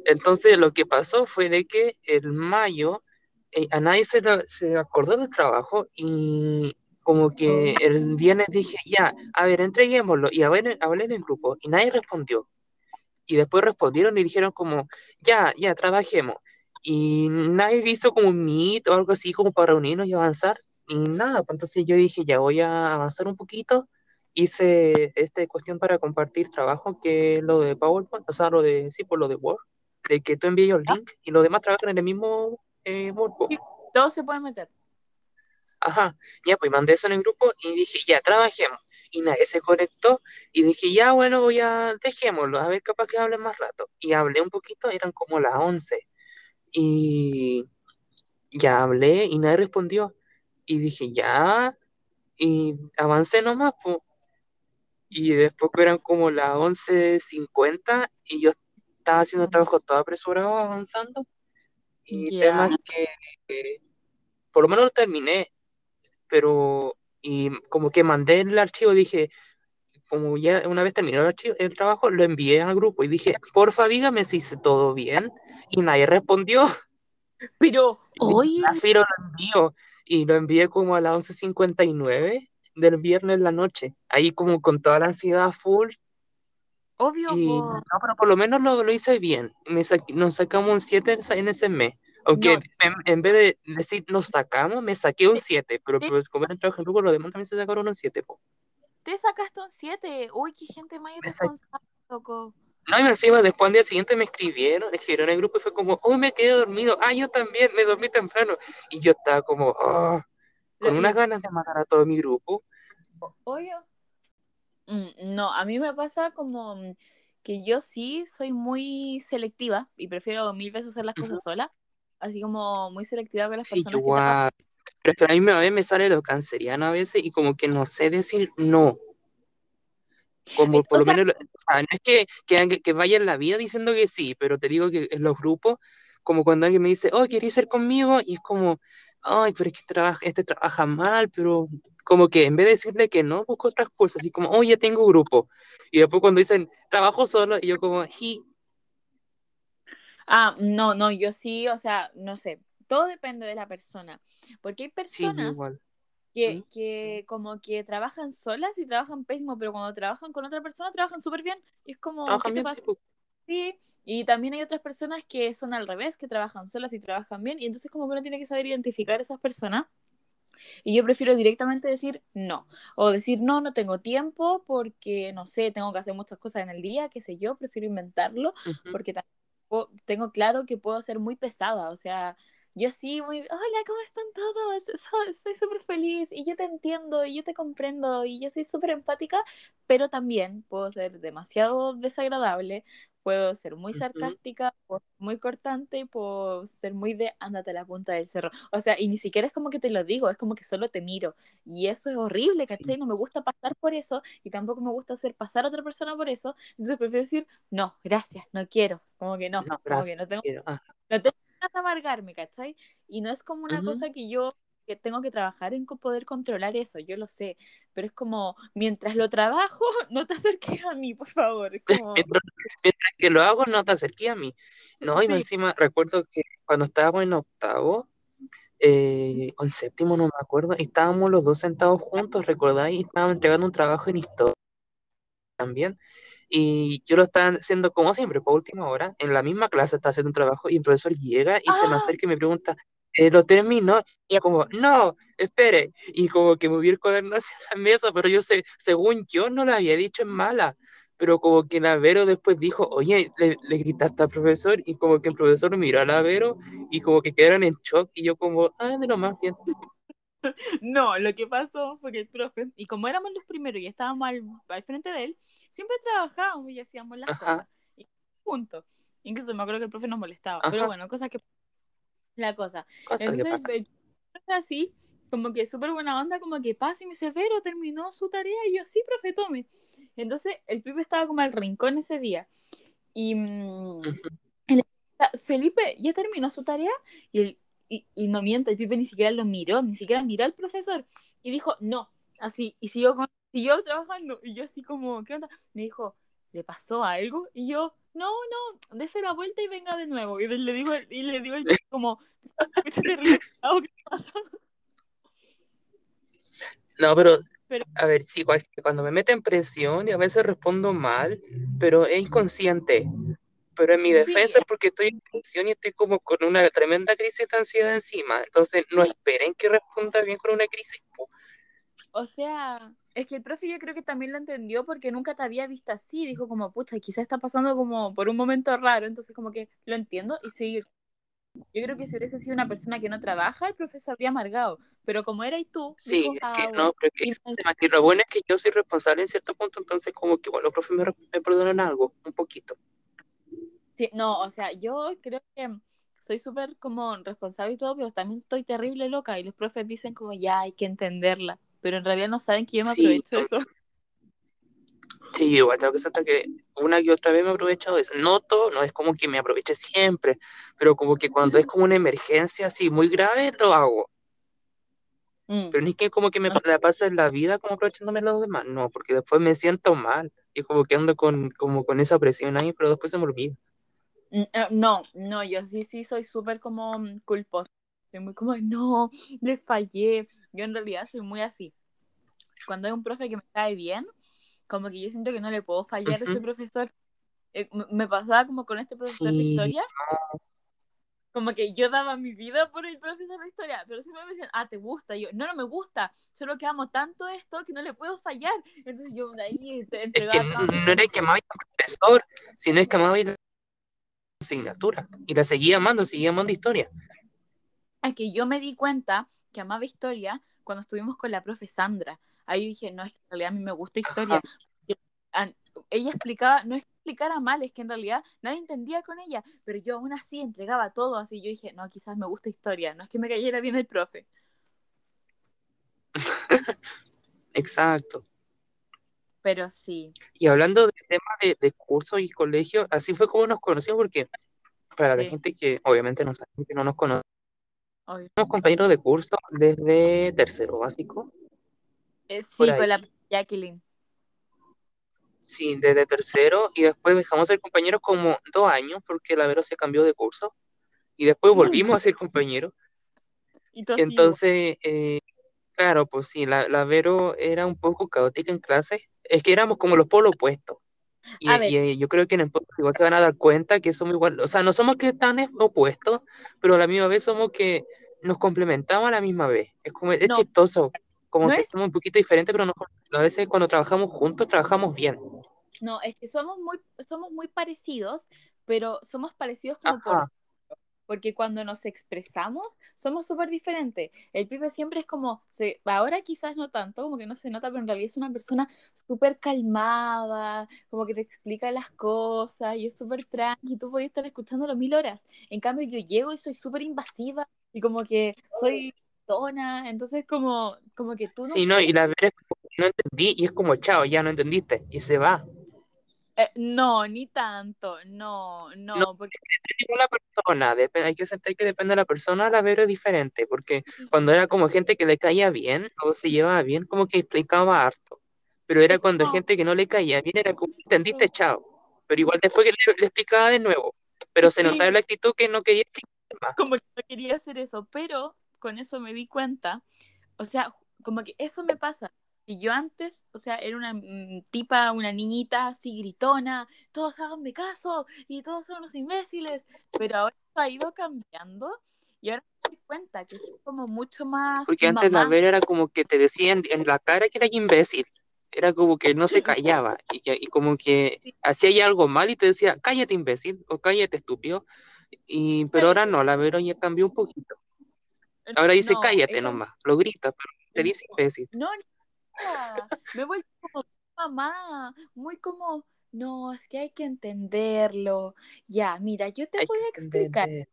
Entonces lo que pasó fue de que el mayo eh, a nadie se, se acordó del trabajo y como que el viernes dije, ya, a ver, entreguémoslo, y hablé, hablé en el grupo, y nadie respondió y después respondieron y dijeron como, ya, ya, trabajemos. Y nadie hizo como un meet o algo así como para reunirnos y avanzar. Y nada, pues entonces yo dije, ya voy a avanzar un poquito. Hice esta cuestión para compartir trabajo, que es lo de PowerPoint, o sea, lo de, sí, por lo de Word, de que tú envíes el link y los demás trabajan en el mismo eh, Word. todos se pueden meter. Ajá, ya, pues mandé eso en el grupo y dije, ya, trabajemos. Y nadie se conectó y dije, ya, bueno, voy a, dejémoslo, a ver, capaz que hablen más rato. Y hablé un poquito, eran como las 11. Y ya hablé y nadie respondió. Y dije, ya, y avancé nomás, pues. Y después eran como las 11.50 y yo estaba haciendo trabajo todo apresurado, avanzando. Y temas que, que, por lo menos lo terminé, pero y como que mandé el archivo, dije, como ya una vez terminó el, archivo, el trabajo, lo envié al grupo y dije, porfa, dígame si hice todo bien. Y nadie respondió. Pero hoy... lo envío y lo envié como a las 11.59 del viernes en la noche, ahí como con toda la ansiedad full. Obvio. No, pero por lo menos lo, lo hice bien. Me nos sacamos un 7 en ese mes. Aunque en, vez de decir nos sacamos, me saqué un 7, pero pues como era en trabajo en grupo, los demás también se sacaron un 7. ¿Te sacaste un 7? Uy, qué gente más irresponsable, loco. No, y encima después al día siguiente me escribieron, escribieron en el grupo y fue como, uy, me quedé dormido. Ah, yo también, me dormí temprano. Y yo estaba como, oh, con unas ganas de matar a todo mi grupo. Oye. Mm, no, a mí me pasa como que yo sí soy muy selectiva y prefiero mil veces hacer las cosas sola así como muy selectiva con las sí, personas igual. Pero es que a mí me, me sale lo canceriano a veces y como que no sé decir no. Como por lo menos, o sea, no es que, que, que, vaya en la vida diciendo que sí, pero te digo que en los grupos, como cuando alguien me dice, oh, ¿queréis ser conmigo? Y es como, ay, pero es que trabaja, este trabaja mal, pero como que en vez de decirle que no, busco otras cosas, así como, oh, ya tengo grupo. Y después cuando dicen, trabajo solo, y yo como, sí, Ah, no, no, yo sí, o sea, no sé, todo depende de la persona, porque hay personas que, que como que trabajan solas y trabajan pésimo, pero cuando trabajan con otra persona trabajan súper bien, y es como, ¿qué te pasa? Sí, y también hay otras personas que son al revés, que trabajan solas y trabajan bien, y entonces como que uno tiene que saber identificar a esas personas. Y yo prefiero directamente decir no. O decir no, no tengo tiempo porque, no sé, tengo que hacer muchas cosas en el día, qué sé yo, prefiero inventarlo, porque también tengo claro que puedo ser muy pesada, o sea, yo sí, muy, hola, ¿cómo están todos? Soy súper feliz y yo te entiendo y yo te comprendo y yo soy súper empática, pero también puedo ser demasiado desagradable, puedo ser muy sarcástica, muy cortante, puedo ser muy de ándate a la punta del cerro. O sea, y ni siquiera es como que te lo digo, es como que solo te miro. Y eso es horrible, ¿cachai? No me gusta pasar por eso y tampoco me gusta hacer pasar a otra persona por eso. Entonces prefiero decir, no, gracias, no quiero. Como que no, como que no tengo, no tengo que amargarme, ¿cachai? Y no es como una cosa que yo que tengo que trabajar en poder controlar eso, yo lo sé, pero es como, mientras lo trabajo, no te acerques a mí, por favor. mientras, que lo hago, no te acerques a mí. No, y encima recuerdo que cuando estábamos en octavo, eh, o en séptimo, no me acuerdo, estábamos los dos sentados juntos, ¿recordáis? Y estábamos entregando un trabajo en historia también. Y yo lo estaba haciendo como siempre, por última hora, en la misma clase estaba haciendo un trabajo y el profesor llega y se me ¡Ah! acerca y me pregunta, eh, lo termino y como, no, espere, y como que moví el cuaderno hacia la mesa, pero yo sé, según yo no lo había dicho en mala, pero como que la Vero después dijo, oye, le, le gritaste al profesor, y como que el profesor miró a la Vero y como que quedaron en shock, y yo como, ah, de lo más bien. No, lo que pasó fue que el profe, y como éramos los primeros y estábamos al, al frente de él, siempre trabajábamos y hacíamos las cosas. Y punto. Incluso me acuerdo que el profe nos molestaba. Pero bueno, cosas que la cosa. Entonces, así, como que súper buena onda, como que pasa y me dice, Vero, terminó su tarea. Y yo, sí, profe, tome. Entonces, el Pipe estaba como al rincón ese día. Y mm, Felipe ya terminó su tarea y, el, y, no miente, el Pipe ni siquiera lo miró, ni siquiera miró al profesor. Y dijo, no, así, y siguió, con, siguió trabajando. Y yo así como, ¿qué onda? Me dijo, ¿le pasó algo? Y yo, no, no, dése la vuelta y venga de nuevo. Y le digo, y le digo como, ¿qué te pasa? No, pero, Pero- a ver, sí, cuando me meten presión y a veces respondo mal, pero es inconsciente. Pero en mi Sí. defensa es porque estoy en presión y estoy como con una tremenda crisis de ansiedad encima. Entonces, no esperen que responda bien con una crisis. O sea, es que el profe yo creo que también lo entendió porque nunca te había visto así. Dijo como, pucha, quizás está pasando como por un momento raro. Entonces como que lo entiendo y seguir. Yo creo que si hubiese sido una persona que no trabaja, el profe se habría amargado. Pero como eras tú, Sí, dijo, es ah, que no, pero que Y es el tema, que lo bueno es que yo soy responsable en cierto punto, entonces como que bueno, los profes me, me perdonan algo, un poquito. Sí, no, o sea, yo creo que soy súper como responsable y todo, pero también estoy terrible loca. Y los profes dicen como, ya, hay que entenderla. Pero en realidad no saben que yo me Sí, aprovecho de eso. Sí, igual tengo que aceptar que una y otra vez me he aprovechado de eso. No todo, no es como que me aproveche siempre, pero como que cuando es como una emergencia así muy grave, lo hago. Mm. Pero no es que como que me pa- la pase la vida como aprovechándome de los demás, no, porque después me siento mal y como que ando con, como con esa presión ahí, pero después se me olvida. Mm, eh, No, no, yo sí, sí soy súper como mm, culposa. Soy muy como, no, le fallé. Yo en realidad soy muy así. Cuando hay un profe que me cae bien, como que yo siento que no le puedo fallar a ese profesor. Eh, me pasaba como con este profesor de Sí, historia, como que yo daba mi vida por el profesor de historia, pero siempre me decían, ah, ¿te gusta? Y yo, no, no me gusta, solo que amo tanto esto que no le puedo fallar. Entonces yo de ahí te es que entregaba toda mi no era que amaba al profesor, sino es que amaba la asignatura y la seguía amando, seguía amando historia. Es que yo me di cuenta que amaba historia cuando estuvimos con la profe Sandra. Ahí dije, no, es que en realidad a mí me gusta historia. Ella explicaba, no es que explicara mal, es que en realidad nadie entendía con ella, pero yo aún así entregaba todo, así yo dije, no, quizás me gusta historia, no es que me cayera bien el profe. Exacto. Pero sí, Y hablando del tema de, de cursos y colegios, así fue como nos conocimos, porque para la gente que obviamente no sabe, que no nos conoce. Somos compañeros de curso desde tercero básico, Eh, sí, con la. Jacqueline. Sí, desde tercero, y después dejamos de ser compañeros como dos años, porque la Vero se cambió de curso, y después volvimos a ser compañeros. Entonces, eh, claro, pues sí, la, la Vero era un poco caótica en clase, es que éramos como los polos opuestos. Y, A ver. y, yo creo que en el podcast igual se van a dar cuenta que somos igual, o sea, no somos que tan es- opuestos, pero a la misma vez somos que nos complementamos a la misma vez. Es como, es No. chistoso, como No que es- somos un poquito diferentes, pero nos- a veces cuando trabajamos juntos, trabajamos bien. no, es que somos muy, somos muy parecidos, pero somos parecidos como por Ajá. Porque cuando nos expresamos somos súper diferentes. El Pipe siempre es como, se, ahora quizás no tanto, como que no se nota, pero en realidad es una persona súper calmada, como que te explica las cosas y es súper tranqui, tú podías estar escuchándolo mil horas. En cambio yo llego y soy súper invasiva y como que soy tona, entonces como, como que tú no... Sí, no, y la Vero es como, no entendí, y es como, chao, ya no entendiste, y se va. Eh, no, ni tanto, no, no, No. porque Depende de la persona, dep- hay que aceptar que depende de la persona, la Vero es diferente, porque cuando era como gente que le caía bien o se llevaba bien, como que explicaba harto. Pero era cuando No. gente que no le caía bien, era como, entendiste, chao. Pero igual después que le, le explicaba de nuevo. Pero se notaba la actitud que no quería explicar más. como que no quería hacer eso, pero con eso me di cuenta, o sea, como que eso me pasa. Y yo antes, o sea, era una mm, tipa, una niñita así gritona, todos háganme caso y todos son unos imbéciles, pero ahora ha ido cambiando y ahora me doy cuenta que soy como mucho más Porque antes la. Vero era como que te decían en la cara que era imbécil. Era como que no se callaba y, que- y como que hacía ya algo mal y te decía, cállate imbécil o cállate estúpido. Y, pero ahora no, la Vero ya cambió un poquito. Ahora dice No, cállate he nomás, lo grita, pero te dice imbécil. No. Me he vuelto como mamá, muy como, no, es que hay que entenderlo. Ya, mira, yo te Hay voy a explicar. entender.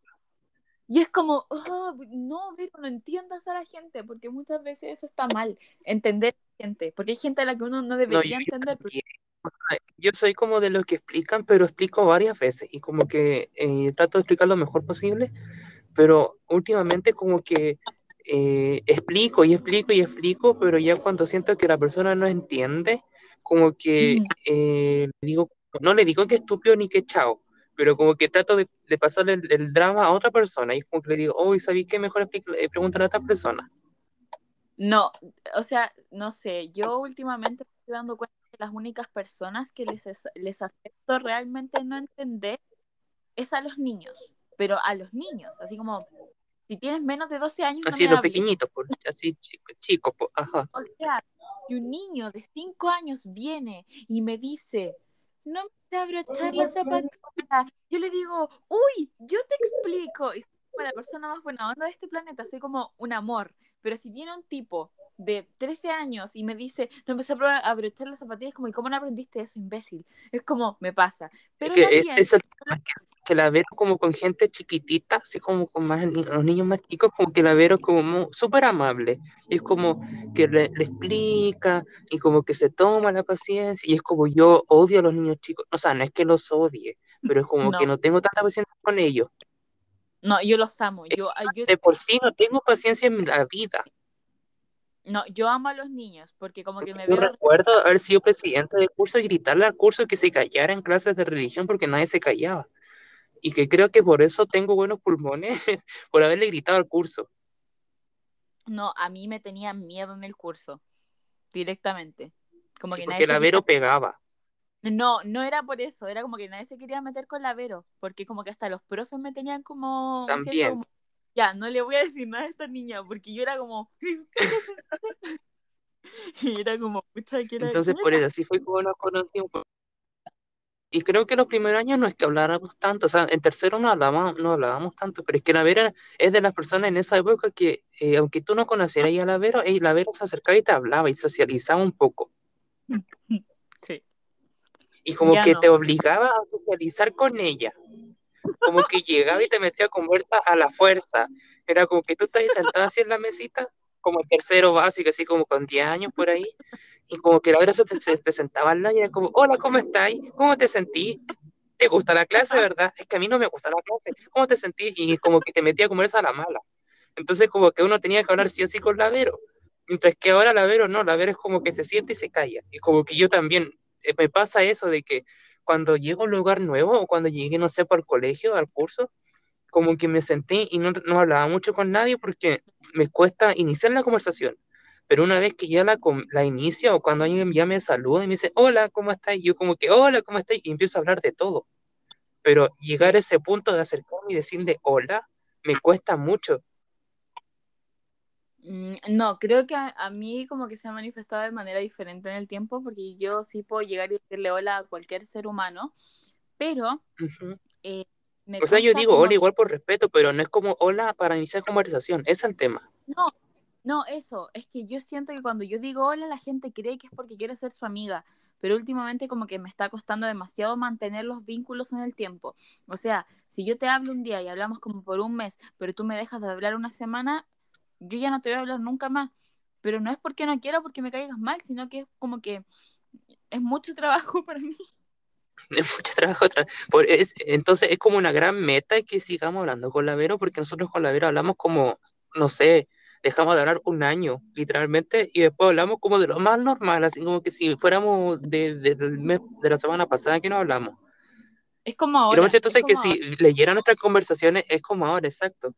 Y es como, oh, no, pero no entiendas a la gente, porque muchas veces eso está mal, entender a la gente, porque hay gente a la que uno no debería yo- entender. porque- Yo soy como de los que explican, pero explico varias veces y como que eh, trato de explicar lo mejor posible, pero últimamente como que eh, explico y explico y explico, pero ya cuando siento que la persona no entiende, como que Ujú. eh, digo, no le digo que estúpido ni que chao, pero como que trato de, de pasarle el, el drama a otra persona y es como que le digo, oh, ¿sabes qué? Mejor eh, pregúntale a otra persona. No, o sea, no sé, yo últimamente me estoy dando cuenta que las únicas personas que les, les acepto realmente no entender es a los niños, pero a los niños, así como si tienes menos de 12 años. Así, los pequeñitos, así chicos, chico, ajá. O sea, si un niño de 5 años viene y me dice, no me abrochar la zapatilla, yo le digo, uy, yo te explico. Y soy la persona más buena onda de este planeta, soy como un amor. Pero si viene un tipo de 13 años y me dice, no empecé a abrochar las zapatillas, como, ¿y cómo no aprendiste eso, imbécil? Es como, me pasa. Pero es, el que la veo como con gente chiquitita, así como con más los niños más chicos, como que la veo como súper amable. Y es como que le, explica y como que se toma la paciencia. Y es como yo odio a los niños chicos. O sea, no es que los odie, pero es como que no tengo tanta paciencia con ellos. No, yo los amo. Yo, De por sí no tengo paciencia en la vida. No, yo amo a los niños porque como que me veo... recuerdo haber sido presidente del curso y gritarle al curso que se callara en clases de religión porque nadie se callaba y que creo que por eso tengo buenos pulmones, por haberle gritado al curso. No, a mí me tenía miedo en el curso, directamente. Como que porque la Vero pegaba. No, no era por eso, era como que nadie se quería meter con la Vero, porque como que hasta los profes me tenían como... También. ya, no le voy a decir nada a esta niña, porque yo era como... y era como, Entonces, por eso, así fue como nos conocimos y creo que los primeros años no es que habláramos tanto, o sea, en tercero no hablábamos, no hablábamos tanto, pero es que la Vera es de las personas en esa época que, eh, aunque tú no conocieras a la Vera, la Vera se acercaba y te hablaba y socializaba un poco. Sí. Y como que te obligaba a socializar con ella. Como que llegaba y te metía con vuelta a la fuerza. Era como que tú estás sentada así en la mesita, como tercero básico, así como con 10 años por ahí, y como que la verdad te, te sentaba al lado y era como, hola, ¿cómo estás? ¿Cómo te sentí? ¿Te gusta la clase, verdad? Es que a mí no me gusta la clase. ¿Cómo te sentí? Y como que te metía a comer esa a la mala. Entonces como que uno tenía que hablar sí o sí con la Vero. Mientras que ahora la Vero no, la Vero es como que se siente y se calla. Y como que yo también, eh, me pasa eso de que cuando llego a un lugar nuevo o cuando llegué, no sé, por el colegio, al curso, como que me sentí y no, no hablaba mucho con nadie porque me cuesta iniciar la conversación. Pero una vez que ya la, la inicia o cuando alguien ya me saluda y me dice, hola, ¿cómo estás? yo como que, hola, ¿cómo estás? Y empiezo a hablar de todo. Pero llegar a ese punto de acercarme y decirle hola, me cuesta mucho. Mm, no, creo que a, mí como que se ha manifestado de manera diferente en el tiempo, porque yo sí puedo llegar y decirle hola a cualquier ser humano, pero... Eh, o sea, yo digo hola igual por respeto, pero no es como hola para iniciar conversación, es el tema. No, no, eso, es que yo siento que cuando yo digo hola, la gente cree que es porque quiero ser su amiga, pero últimamente como que me está costando demasiado mantener los vínculos en el tiempo. O sea, si yo te hablo un día y hablamos como por un mes, pero tú me dejas de hablar una semana, yo ya no te voy a hablar nunca más. Pero no es porque no quiero, porque me caigas mal, sino que es como que es mucho trabajo para mí. Es mucho trabajo. por, entonces es como una gran meta que sigamos hablando con la Vero, porque nosotros con la Vero hablamos como, no sé, dejamos de hablar un año, literalmente, y después hablamos como de lo más normal, así como que si fuéramos de, del mes de la semana pasada que no hablamos. Es como ahora. Y lo entonces es que si leyeran nuestras conversaciones, es como ahora, exacto.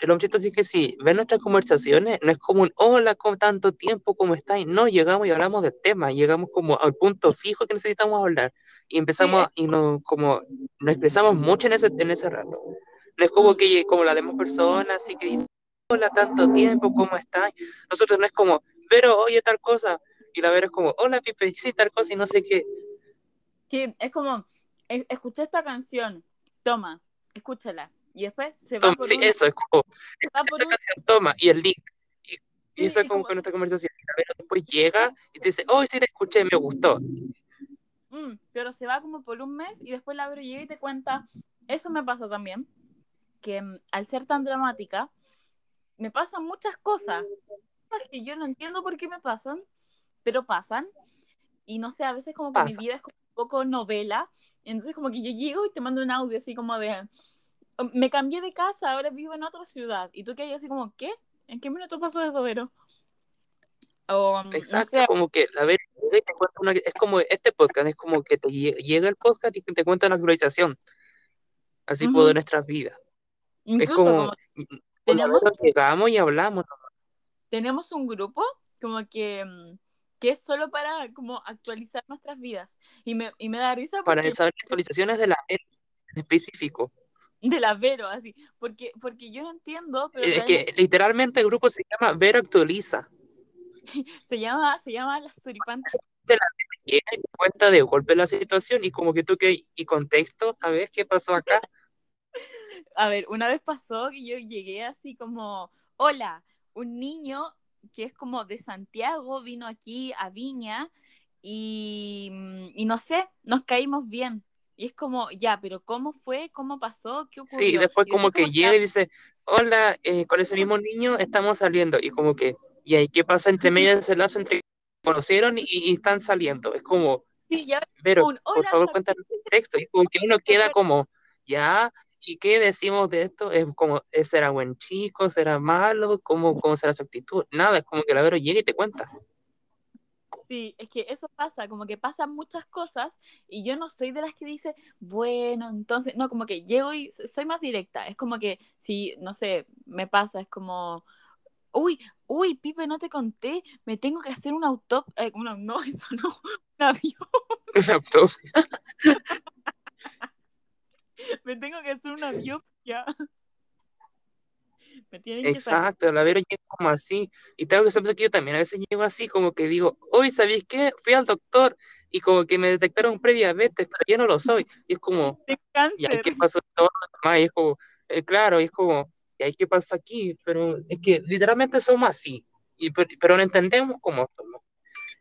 Lo chistoso es que si ven nuestras conversaciones, no es como un hola, con tanto tiempo, ¿cómo estáis? No, llegamos y hablamos del tema, llegamos como al punto fijo que necesitamos hablar y empezamos y nos, como, nos expresamos mucho en ese, en ese rato. No es como que como las demás personas, así que dicen, hola, tanto tiempo, ¿cómo estás? Nosotros no es como, pero oye tal cosa, y la Vero es como, hola Pipe, sí, tal cosa y no sé qué. Sí, es como, e, escuché esta canción, toma, escúchala. Y después se va por Sí, eso, es como, esta canción, toma, y el link. Y, eso es como, con nuestra conversación. Y la Vero después llega y te dice, oh, sí la escuché, me gustó. Mm, pero se va como por un mes y después la Vero llega y te cuenta, eso me pasa también, que mm, al ser tan dramática, me pasan muchas cosas que yo no entiendo por qué me pasan, pero pasan. Y no sé, a veces como que mi vida es como un poco novela. Entonces como que yo llego y te mando un audio así como de, oh, me cambié de casa, ahora vivo en otra ciudad. Y tú que así como, ¿qué? ¿En qué minuto pasó eso, Vero? O, mm, Exacto, como que, te una, es como este podcast, es como que te llega el podcast y te cuenta una actualización, así uh de nuestras vidas. Incluso es como, llegamos y hablamos. tenemos un grupo como que, mm, que es solo para como actualizar nuestras vidas. Y me, y me da risa Para porque saber actualizaciones de la en específico. de la Vero, así, porque, porque yo no entiendo, pero Es que realmente literalmente el grupo se llama Vero Actualiza. se llama, se llama Las Suripantas. Y te cuenta de golpe la situación y como que tú que y contexto, a ver qué pasó acá. A ver, una vez pasó que yo llegué así como, hola, un niño que es como de Santiago vino aquí a Viña y, mm, y no sé, nos caímos bien. Y es como, ya, pero ¿cómo fue? ¿Cómo pasó? ¿Qué ocurrió? Sí, y después Y como que llega y dice, hola, eh, con ese mismo niño estamos saliendo. Y como que, ¿y ahí qué pasa entre medio de ese lapso entre que se conocieron y, y están saliendo? Es como, Sí, ya, pero un, por favor cuéntanos el texto. Y como que uno queda como, ya, ¿y qué decimos de esto? Es como, ¿será buen chico? ¿Será malo? ¿Cómo, cómo será su actitud? Nada, es como que la Vero llega y te cuenta. Sí, es que eso pasa, como que pasan muchas cosas y yo no soy de las que dice, bueno, entonces, no, como que llego y soy más directa, es como que si, no sé, me pasa, es como, uy, uy, Pipe, no te conté, me tengo que hacer una autopsia, una, no, eso no, un avión, Una autopsia. me tengo que hacer una biopsia, me tienen que Exacto, la Vero llega como así. Y tengo que saber que yo también a veces llego así, como que digo, hoy, ¿sabéis qué? Fui al doctor y como que me detectaron prediabetes, pero yo no lo soy. Y es como, ¿y qué pasó todo lo demás? Y es como, eh, claro, y es como, ¿y ahí qué pasa aquí? Pero es que literalmente somos así. Y, pero, no entendemos cómo somos.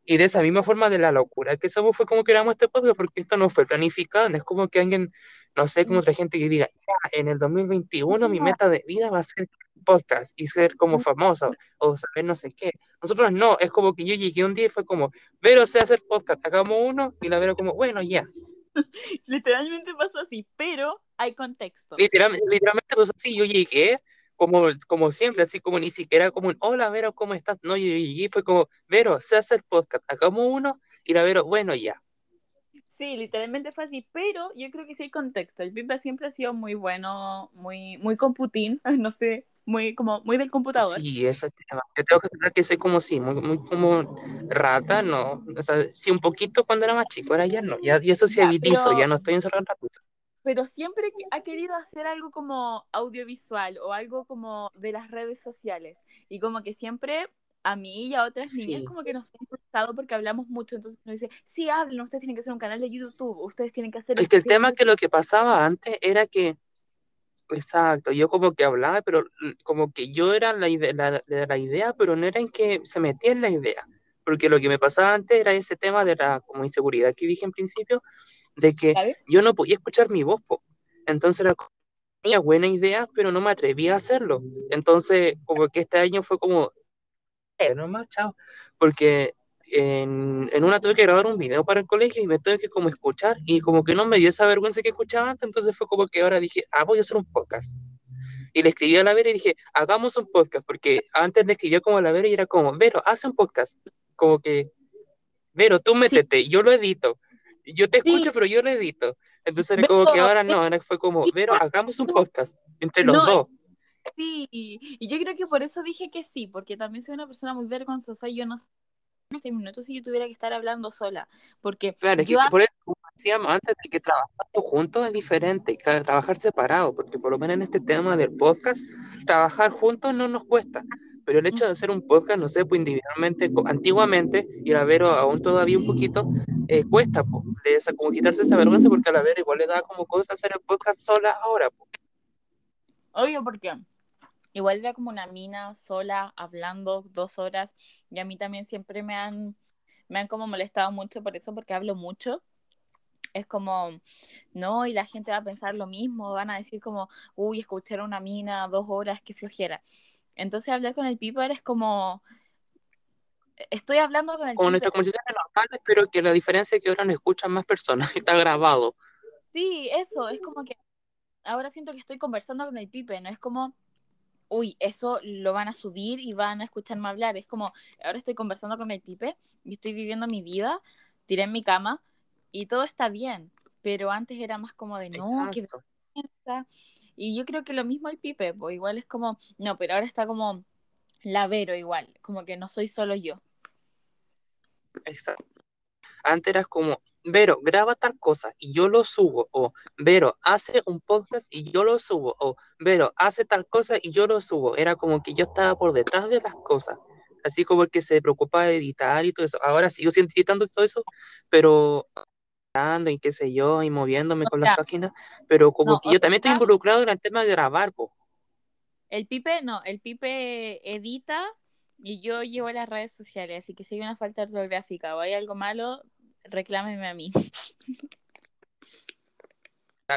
Y de esa misma forma de la locura que somos fue como creamos este podcast, porque esto no fue planificado, no es como que alguien, no sé, como otra gente que diga, ya, en el 2021 mi meta de vida va a ser podcast y ser como famoso o saber no sé qué. Nosotros no, es como que yo llegué un día y fue como, Vero sé hacer podcast, hagamos uno y la Vero como, bueno, ya. literalmente pasó así, pero hay contexto. Literalmente, literalmente pues así, yo llegué como, como siempre, así como ni siquiera como un, hola Vero, ¿cómo estás? No, yo llegué y fue como, Vero sé hacer podcast, hagamos uno y la Vero, bueno, ya. Sí, literalmente fue así, pero yo creo que sí hay contexto. El Pipa siempre ha sido muy bueno, muy, muy computín, no sé, muy como muy del computador. Sí, ese tema. Yo tengo que aceptar que soy como sí, muy, muy como rata, no. O sea, sí, un poquito cuando era más chico, ahora ya no. Ya, ya sociabilizo, pero- ya no estoy encerrado en la pieza. Pero siempre ha querido hacer algo como audiovisual o algo como de las redes sociales. Y como que siempre a mí y a otras niñas Sí. como que nos han gustado porque hablamos mucho. Entonces nos dice, sí, hablen, ustedes tienen que hacer un canal de YouTube, ustedes tienen que hacer Es que el tienen tema que que lo que pasaba antes era que, exacto, yo como que hablaba, pero como que yo era la idea, la, la idea, pero no era en que se metía en la idea. Porque lo que me pasaba antes era ese tema de la como inseguridad que dije en principio, de que yo no podía escuchar mi voz, po. Entonces era como, tenía buena idea, pero no me atrevía a hacerlo. Entonces, como que este año fue como, eh, nomás, chao. Porque en, en una tuve que grabar un video para el colegio y me tuve que como escuchar y como que no me dio esa vergüenza que escuchaba antes, entonces fue como que ahora dije, ah, voy a hacer un podcast. Y le escribí a la Vera y dije, hagamos un podcast, porque antes le escribía como a la Vera y era como, Vero, haz un podcast. Como que, Vero, tú métete, yo lo edito. Yo te escucho, pero yo lo edito. Entonces como que ahora no, ahora fue como, Vero, hagamos un podcast entre los No, dos. Sí, y yo creo que por eso dije que sí, porque también soy una persona muy vergonzosa y yo no sé en este minuto si yo tuviera que estar hablando sola, porque Claro, es que por eso, como decíamos antes, de que trabajar juntos es diferente, trabajar separado, porque por lo menos en este tema del podcast, trabajar juntos no nos cuesta, pero el hecho de hacer un podcast, no sé, pues individualmente, antiguamente, y a ver aún todavía un poquito, eh, cuesta, pues, de esa, como quitarse esa vergüenza, porque a la ver igual le da como cosa hacer el podcast sola ahora. Obvio, porque igual era como una mina sola hablando dos horas y a mí también siempre me han, me han como molestado mucho por eso, porque hablo mucho. Es como, no, y la gente va a pensar lo mismo, van a decir como, uy, escuchar a una mina dos horas, qué flojera. Entonces hablar con el Piper es como, estoy hablando con el Como Piper. nuestras conversaciones normales, pero que la diferencia es que ahora nos escuchan más personas, está grabado. Sí, eso, es como que ahora siento que estoy conversando con el Pipe, no es como, uy, eso lo van a subir y van a escucharme hablar, es como, ahora estoy conversando con el Pipe y estoy viviendo mi vida, tiré en mi cama y todo está bien, pero antes era más como de, no, Exacto. vergüenza. Y yo creo que lo mismo el Pipe, pues igual es como, no, pero ahora está como La Vero igual, como que no soy solo yo. Exacto. Antes era como, Vero, graba tal cosa y yo lo subo, o Vero, hace un podcast y yo lo subo, o Vero, hace tal cosa y yo lo subo. Era como que yo estaba por detrás de las cosas, así como el que se preocupaba de editar y todo eso. Ahora sigo editando todo eso, pero y qué sé yo, y moviéndome con las páginas, pero como que yo también estoy involucrado en el tema de grabar, po. El Pipe, no, el Pipe edita y yo llevo las redes sociales, así que si hay una falta ortográfica o hay algo malo, reclámeme a mí.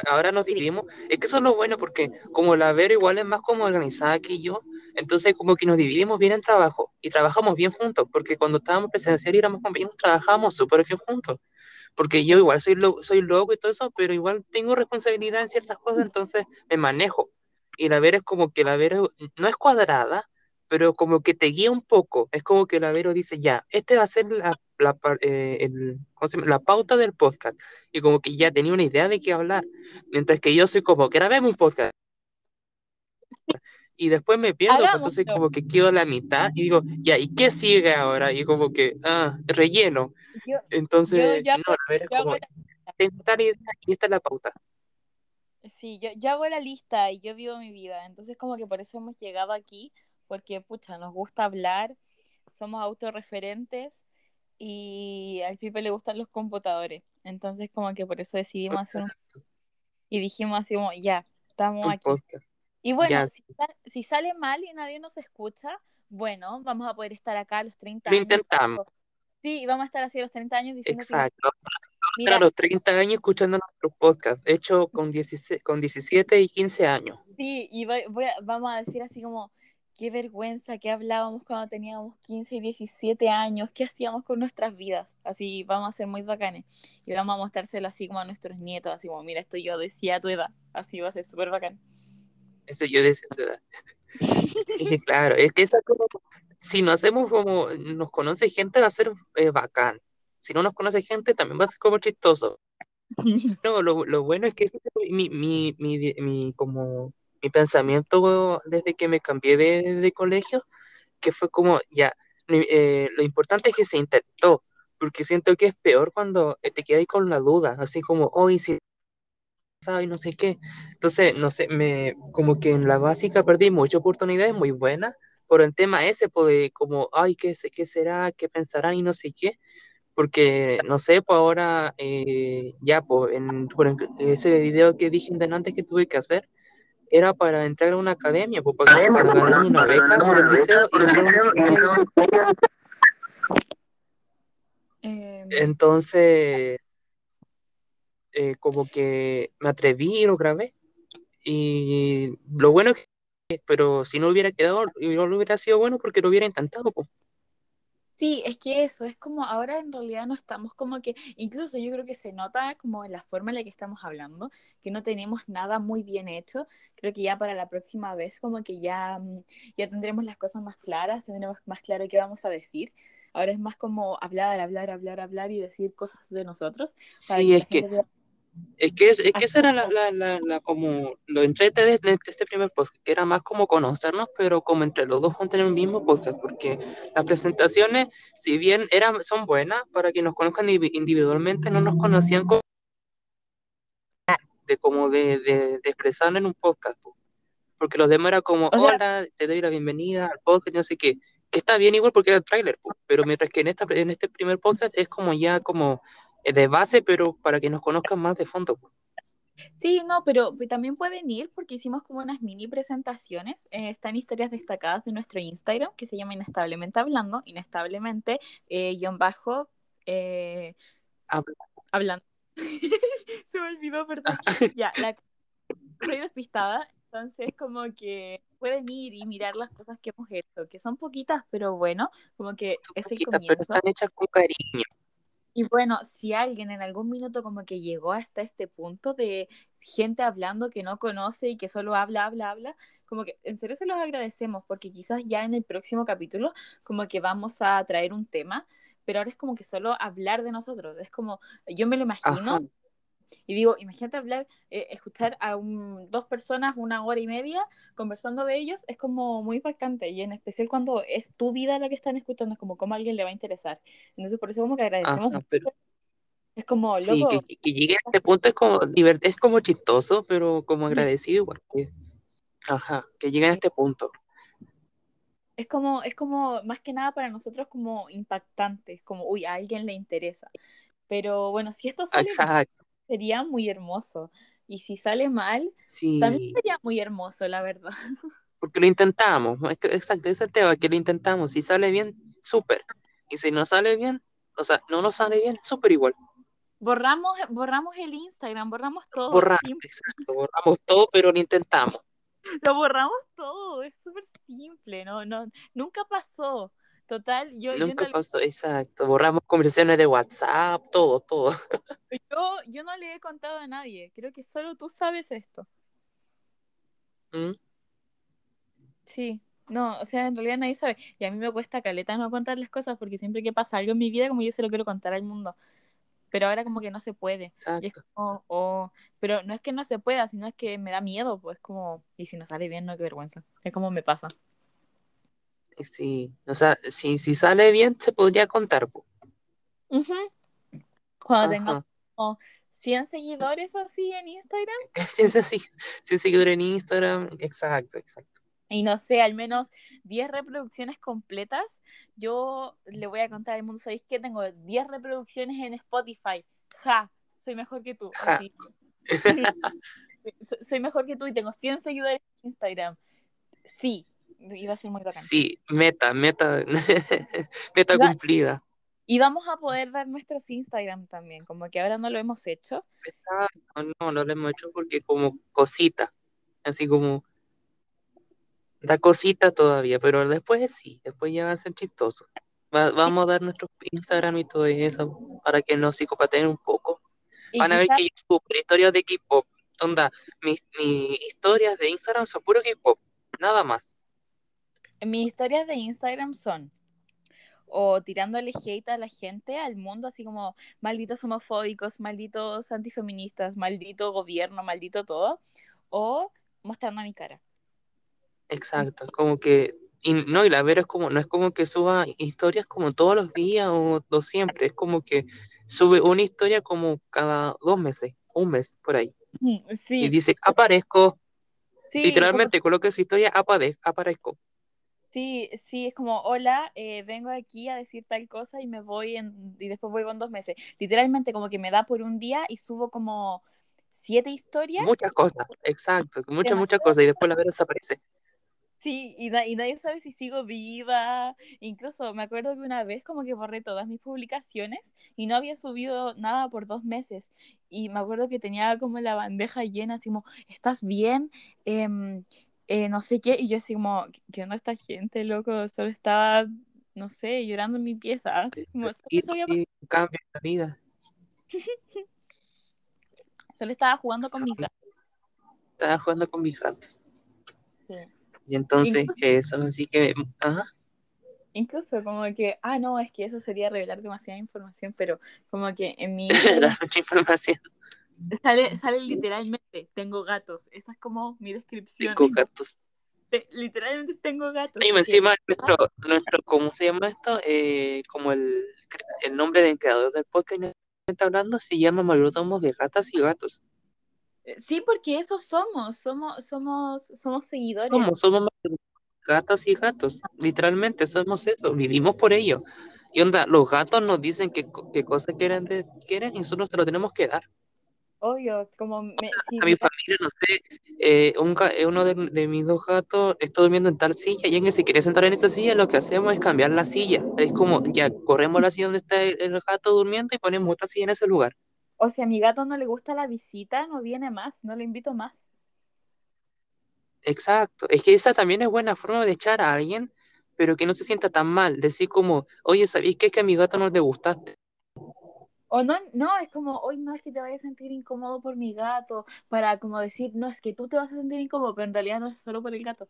Ahora nos dividimos. Es que eso es lo bueno porque como la Vero igual es más como organizada que yo, entonces como que nos dividimos bien en trabajo y trabajamos bien juntos, porque cuando estábamos presencial y éramos compañeros, trabajábamos súper bien juntos. Porque yo igual soy, soy loco y todo eso, pero igual tengo responsabilidad en ciertas cosas, entonces me manejo. Y la Vero es como que la Vero no es cuadrada, pero como que te guía un poco. Es como que la Vero dice, ya, este va a ser la, la, eh, la pauta del podcast. Y como que ya tenía una idea de qué hablar. Mientras que yo soy como, grabemos un podcast. Y después me pierdo, pues, entonces como que quedo a la mitad y digo, ya, ¿y qué sigue ahora? Y como que, ah, relleno. entonces, no, la Vero es como, tengo tal idea y esta es la pauta. Sí, yo, yo hago la lista y yo vivo mi vida. Entonces como que por eso hemos llegado aquí porque, pucha, nos gusta hablar, somos autorreferentes y al Pipe le gustan los computadores. Entonces, como que por eso decidimos hacer un... Y dijimos así como, ya, estamos aquí. Y bueno, si, sale mal y nadie nos escucha, bueno, vamos a poder estar acá a los 30 años. Lo intentamos. Sí, vamos a estar así a los 30 años diciendo Exacto. a los 30 años escuchando nuestros podcasts, hecho con 17, con 17 y 15 años. Sí, y vamos a decir así como, qué vergüenza que hablábamos cuando teníamos 15 y 17 años, qué hacíamos con nuestras vidas. Así vamos a ser muy bacanes. Y vamos a mostrárselo así como a nuestros nietos, así como, mira, esto yo decía a tu edad. Así va a ser súper bacán. Eso yo edad. y claro, es que esa como, si nos hacemos como, nos conoce gente, va a ser eh, bacán. Si no nos conoce gente, también va a ser como chistoso. No, lo, lo bueno es que mi, mi, mi, mi como mi pensamiento desde que me cambié de, colegio, que fue como, ya, eh, lo importante es que se intentó, porque siento que es peor cuando te quedas con la duda, así como, hoy sí, y no sé qué. Entonces, no sé, me, como que en la básica perdí muchas oportunidades muy buenas por el tema ese, pues, como, ay, ¿qué, qué será? ¿Qué pensarán? Y no sé qué. Porque, no sé, pues ahora, eh, ya, pues, en, por ese video que dije antes que tuve que hacer, era para entrar a una academia, pues, para, ganar una beca por el liceo. Entonces, eh, como que me atreví y lo grabé. Y lo bueno es que, pero si no hubiera quedado, no hubiera sido bueno porque lo hubiera intentado. Pues. Sí, es que eso, es como ahora en realidad no estamos como que, incluso yo creo que se nota como en la forma en la que estamos hablando, que no tenemos nada muy bien hecho. Creo que ya para la próxima vez como que ya, mm, ya tendremos las cosas más claras, tendremos más claro qué vamos a decir. Ahora es más como hablar, hablar, hablar, hablar y decir cosas de nosotros. Sí, es que... Es que, es, que esa era la, la, la, como lo entrete de, este primer podcast, que era más como conocernos, pero como entre los dos juntos en el mismo podcast, porque las presentaciones, si bien eran, son buenas, para que nos conozcan individualmente, no nos conocían como de, como de, de, expresar en un podcast, porque los demás era como, hola, te doy la bienvenida al podcast, no sé qué, que está bien igual porque era el trailer, pero mientras que en, esta, en este primer podcast es como ya como de base, pero para que nos conozcan más de fondo. Sí, no, pero también pueden ir porque hicimos como unas mini presentaciones. Eh, están historias destacadas de nuestro Instagram que se llama Inestablemente Hablando, Inestablemente, eh, guion bajo, hablando. se me olvidó, perdón. ya, la soy despistada, entonces como que pueden ir y mirar las cosas que hemos hecho, que son poquitas, pero bueno, como que es el comienzo. Pero están hechas con cariño. Y bueno, si alguien en algún minuto como que llegó hasta este punto de gente hablando que no conoce y que solo habla, habla, habla, como que en serio se los agradecemos porque quizás ya en el próximo capítulo como que vamos a traer un tema, pero ahora es como que solo hablar de nosotros, es como, yo me lo imagino Y digo, imagínate hablar, eh, escuchar a un, dos personas una hora y media conversando de ellos, es como muy impactante. Y en especial cuando es tu vida la que están escuchando, es como cómo a alguien le va a interesar. Entonces, por eso como que agradecemos. Es como, sí, que, llegue a este punto es como, es como chistoso, pero como agradecido igual. Ajá, que llegue a este punto es como, es como, más que nada para nosotros como impactante, es como, uy, a alguien le interesa. Pero bueno, si esto sale sería muy hermoso. Y si sale mal, también sería muy hermoso, la verdad. Porque lo intentamos, exacto, ese tema, que lo intentamos. Si sale bien, súper. Y si no sale bien, o sea, no nos sale bien, súper igual. Borramos, borramos el Instagram, borramos todo. Borramos, exacto, borramos todo, pero lo intentamos. Lo borramos todo, es súper simple, no, no, nunca pasó. Total, yo... Nunca pasó, exacto. Borramos conversaciones de WhatsApp, todo, todo. Yo, yo no le he contado a nadie, creo que solo tú sabes esto. ¿Mm? Sí, no, o sea, en realidad nadie sabe. Y a mí me cuesta caleta no contarles cosas porque siempre que pasa algo en mi vida, como yo se lo quiero contar al mundo pero ahora como que no se puede. Oh, pero no es que no se pueda, sino es que me da miedo, pues como, y si no sale bien, no, qué vergüenza. Es como me pasa. Sí, o sea, si, si sale bien, se podría contar. Pues. Cuando tenga 100 seguidores así en Instagram. 100 seguidores en Instagram, exacto, exacto y no sé, al menos 10 reproducciones completas, yo le voy a contar al mundo, ¿sabéis qué? Tengo 10 reproducciones en Spotify. Ja, soy mejor que tú. soy mejor que tú y tengo 100 seguidores en Instagram. Sí, iba a ser muy bacán. Sí, meta, meta, meta cumplida. Y vamos a poder dar nuestros Instagram también, como que ahora no lo hemos hecho. No, no, no lo hemos hecho porque como cosita, así como Da cosita todavía, pero después sí, después ya va a ser chistoso. vamos a dar nuestro Instagram y todo eso para que nos psicopateen un poco. Van a ver que yo historias de K-pop. Onda, mis, historias de Instagram son puro K-pop, nada más. Mis historias de Instagram son o tirándole hate a la gente, al mundo, así como malditos homofóbicos, malditos antifeministas, maldito gobierno, maldito todo, o mostrando mi cara. Exacto, como que, y, no, y la Vero es como, no es como que suba historias como todos los días o, siempre, es como que sube una historia como cada dos meses, un mes, por ahí. Y dice, aparezco. Literalmente coloca su historia, aparezco. Sí, sí, es como, hola, eh, vengo aquí a decir tal cosa y me voy en, y después vuelvo en dos meses. Literalmente como que me da por un día y subo como siete historias. Muchas cosas, exacto, muchas, muchas cosas y después la Vero desaparece. Sí, y, y, nadie sabe si sigo viva. Incluso me acuerdo que una vez como que borré todas mis publicaciones y no había subido nada por dos meses. Y me acuerdo que tenía como la bandeja llena, así como, ¿estás bien? Em, eh, no sé qué. Y yo así como, ¿qué onda esta gente, loco? Solo estaba, no sé, llorando en mi pieza. Como, y sí, cambia la vida. Solo estaba jugando con mis gatos. Estaba jugando con mis gatos. Sí. Y entonces eso, así que, ajá. Incluso como que, ah, no, es que eso sería revelar demasiada información, pero como que en mi... mucha información. Sale, sale literalmente, tengo gatos. Esa es como mi descripción. Tengo gatos. Literalmente tengo gatos. Y encima nuestro, nuestro, ¿cómo se llama esto? Eh, como el, el nombre del creador del podcast que está hablando se llama Mayordomo de Gatas y Gatos. Sí, porque eso somos, somos, somos, somos seguidores. Somos, somos gatos y gatos, literalmente somos eso, vivimos por ello. Y onda, los gatos nos dicen qué, qué cosas quieren, de, quieren y nosotros te lo tenemos que dar. Obvio, como me, a mi familia, no sé, eh, un, eh, uno de, de, mis dos gatos está durmiendo en tal silla y alguien se quiere sentar en esta silla, lo que hacemos es cambiar la silla. Es como, ya corremos la silla donde está el gato durmiendo y ponemos otra silla en ese lugar. O si a mi gato no le gusta la visita, no viene más, no le invito más. Exacto, es que esa también es buena forma de echar a alguien, pero que no se sienta tan mal. Decir como, oye, ¿sabéis qué? Es que a mi gato no le gustaste. O no, no, es como, hoy no es que te vayas a sentir incómodo por mi gato, para como decir, no, es que tú te vas a sentir incómodo, pero en realidad no es solo por el gato.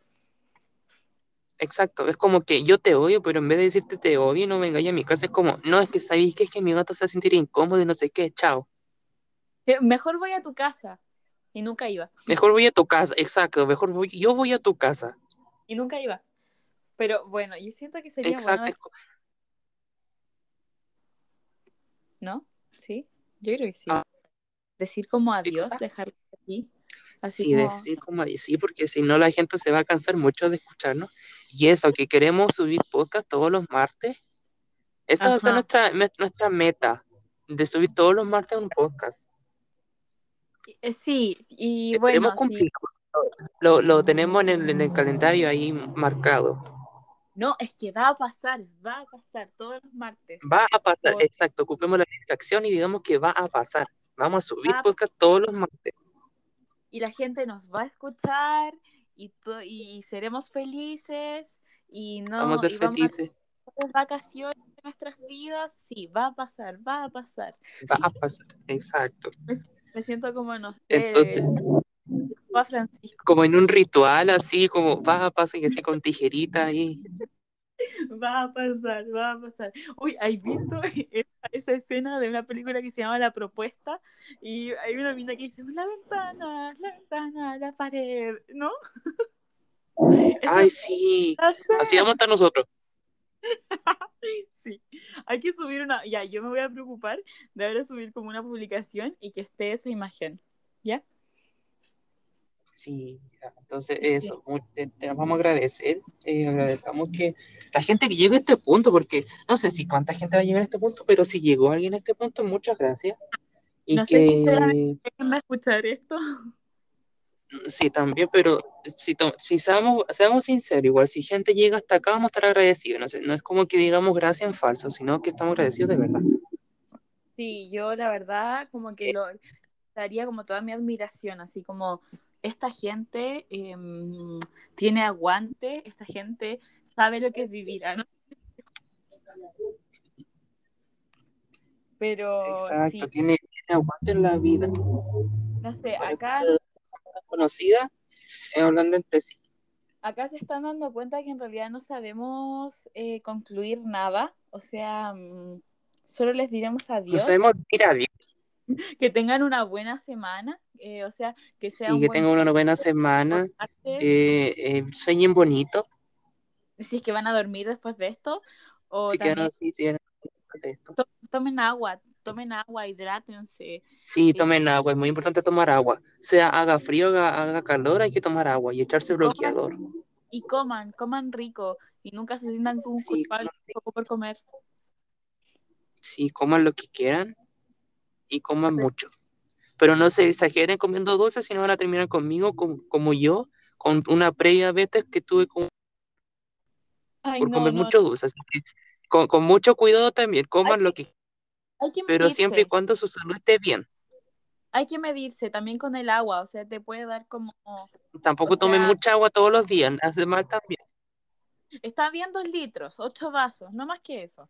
Exacto, es como que yo te odio, pero en vez de decirte te odio, no vengáis a mi casa, es como, no, es que sabéis que es que mi gato se va a sentir incómodo y no sé qué, chao. Eh, Mejor voy a tu casa. Y nunca iba. Mejor voy a tu casa, exacto, mejor voy, yo voy a tu casa. Y nunca iba. Pero bueno, yo siento que sería Exacto. bueno, ¿no? ¿Sí? Yo creo que sí. Ah. Decir como ¿Qué adiós, cosa? dejarlo aquí. Así Sí, como... decir como ahí, sí, porque si no la gente se va a cansar mucho de escucharnos. Y eso, que queremos subir podcast todos los martes. Esa va a ser Ajá. nuestra, nuestra meta, de subir todos los martes un podcast. Eh, Sí, y Esperemos bueno, sí. Lo, lo tenemos en el, en el calendario ahí marcado. No, es que va a pasar, va a pasar todos los martes. Va a pasar, Por- exacto, ocupemos la distracción y digamos que va a pasar. Vamos a subir Va podcast todos los martes. Y la gente nos va a escuchar y, y seremos felices y no Vamos a ser felices. a vacaciones en nuestras vidas. Sí, va a pasar, va a pasar. Va a pasar, exacto. Me siento como, no sé, Entonces, Francisco. como en un ritual así, como va a pasar y así con tijerita ahí. Va a pasar, va a pasar. Uy, ¿has visto esa, escena de una película que se llama La Propuesta? Y hay una mina que dice, la ventana, la ventana, la pared, ¿no? Ay, sí. Así vamos a estar nosotros. Sí, hay que subir una, ya, yo me voy a preocupar de ahora subir como una publicación y que esté esa imagen, ¿ya? Sí, entonces eso, te, te vamos a agradecer, eh, agradecemos que la gente que llegue a este punto, porque no sé si cuánta gente va a llegar a este punto, pero si llegó alguien a este punto, muchas gracias. Y No sé, que ¿Quién va a escuchar esto? sí, también, pero si, si seamos, seamos sinceros, igual si gente llega hasta acá, vamos a estar agradecidos. No sé, no es como que digamos gracias en falso, sino que estamos agradecidos de verdad. Sí, yo la verdad como que lo daría como toda mi admiración, así como esta gente em, tiene aguante, esta gente sabe lo que es vivir, ¿ah, ¿no? Pero Exacto, sí, tiene, tiene aguante en la vida. no sé, acá, conocidas eh, hablando entre sí. acá se están dando cuenta que en realidad no sabemos eh, concluir nada, o sea, mm, solo les diremos No adiós, sabemos decir adiós. que tengan una buena semana, eh, o sea, que sea Sí, un que tengan una buena buen semana. eh, eh, sueñen bonito. si es que van a dormir después de esto, o también quieren, sí, sí, después de esto. to- tomen agua, tomen agua, hidrátense. Sí, Y- tomen agua, es muy importante tomar agua. Sea haga frío, haga, haga calor, hay que tomar agua y echarse coman- bloqueador. Y coman, coman rico y nunca se sientan como Sí, culpables por comer. Sí, coman lo que quieran y coman mucho. Pero no se exageren comiendo dulces, si no van a terminar conmigo, com- como yo, con una prediabetes que tuve con- Ay, por no, comer no, mucho dulce. Así que con, con mucho cuidado también, coman lo que que pero siempre y cuando su salud esté bien. hay que medirse también con el agua, o sea, te puede dar como, Tampoco tomen sea- mucha agua todos los días, hace mal también. está bien dos litros, ocho vasos, no más que eso,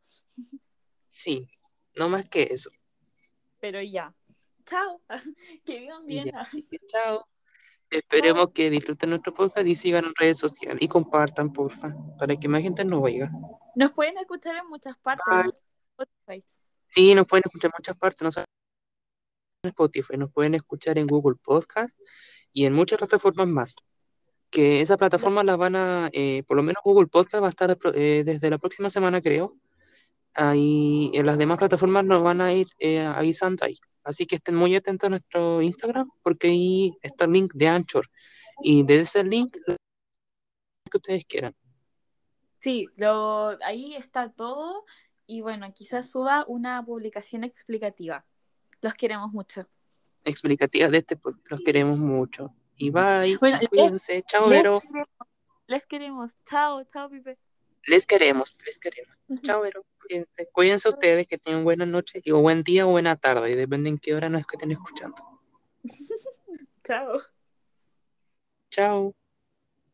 Sí, no más que eso. Pero ya. Chao, que vivan bien. ya, así que chao. Esperemos que disfruten nuestro podcast y sigan en redes sociales y compartan, porfa, para que más gente nos oiga. Nos pueden escuchar en muchas partes, Bye. Sí, nos pueden escuchar en muchas partes, no solo en Spotify, nos pueden escuchar en Google Podcast y en muchas plataformas más. Que esas plataformas las van a, eh, por lo menos Google Podcast va a estar eh, desde la próxima semana, creo. Ahí en las demás plataformas nos van a ir eh, avisando ahí. Así que estén muy atentos a nuestro Instagram, porque ahí está el link de Anchor. Y desde ese link, lo que ustedes quieran. Sí, lo, ahí está todo y bueno, quizás suba una publicación explicativa. Los queremos mucho. Explicativas de este podcast. Los queremos mucho. Y bye. Bueno, les- cuídense. Chao, Les Vero. queremos, les queremos. Chao, chao, Pipe. Les queremos, les queremos. Chao, Vero. Cuídense. Cuídense ustedes, que tengan buenas noches, y o buen día o buena tarde, y depende en qué hora nos estén escuchando. Chao. Chao.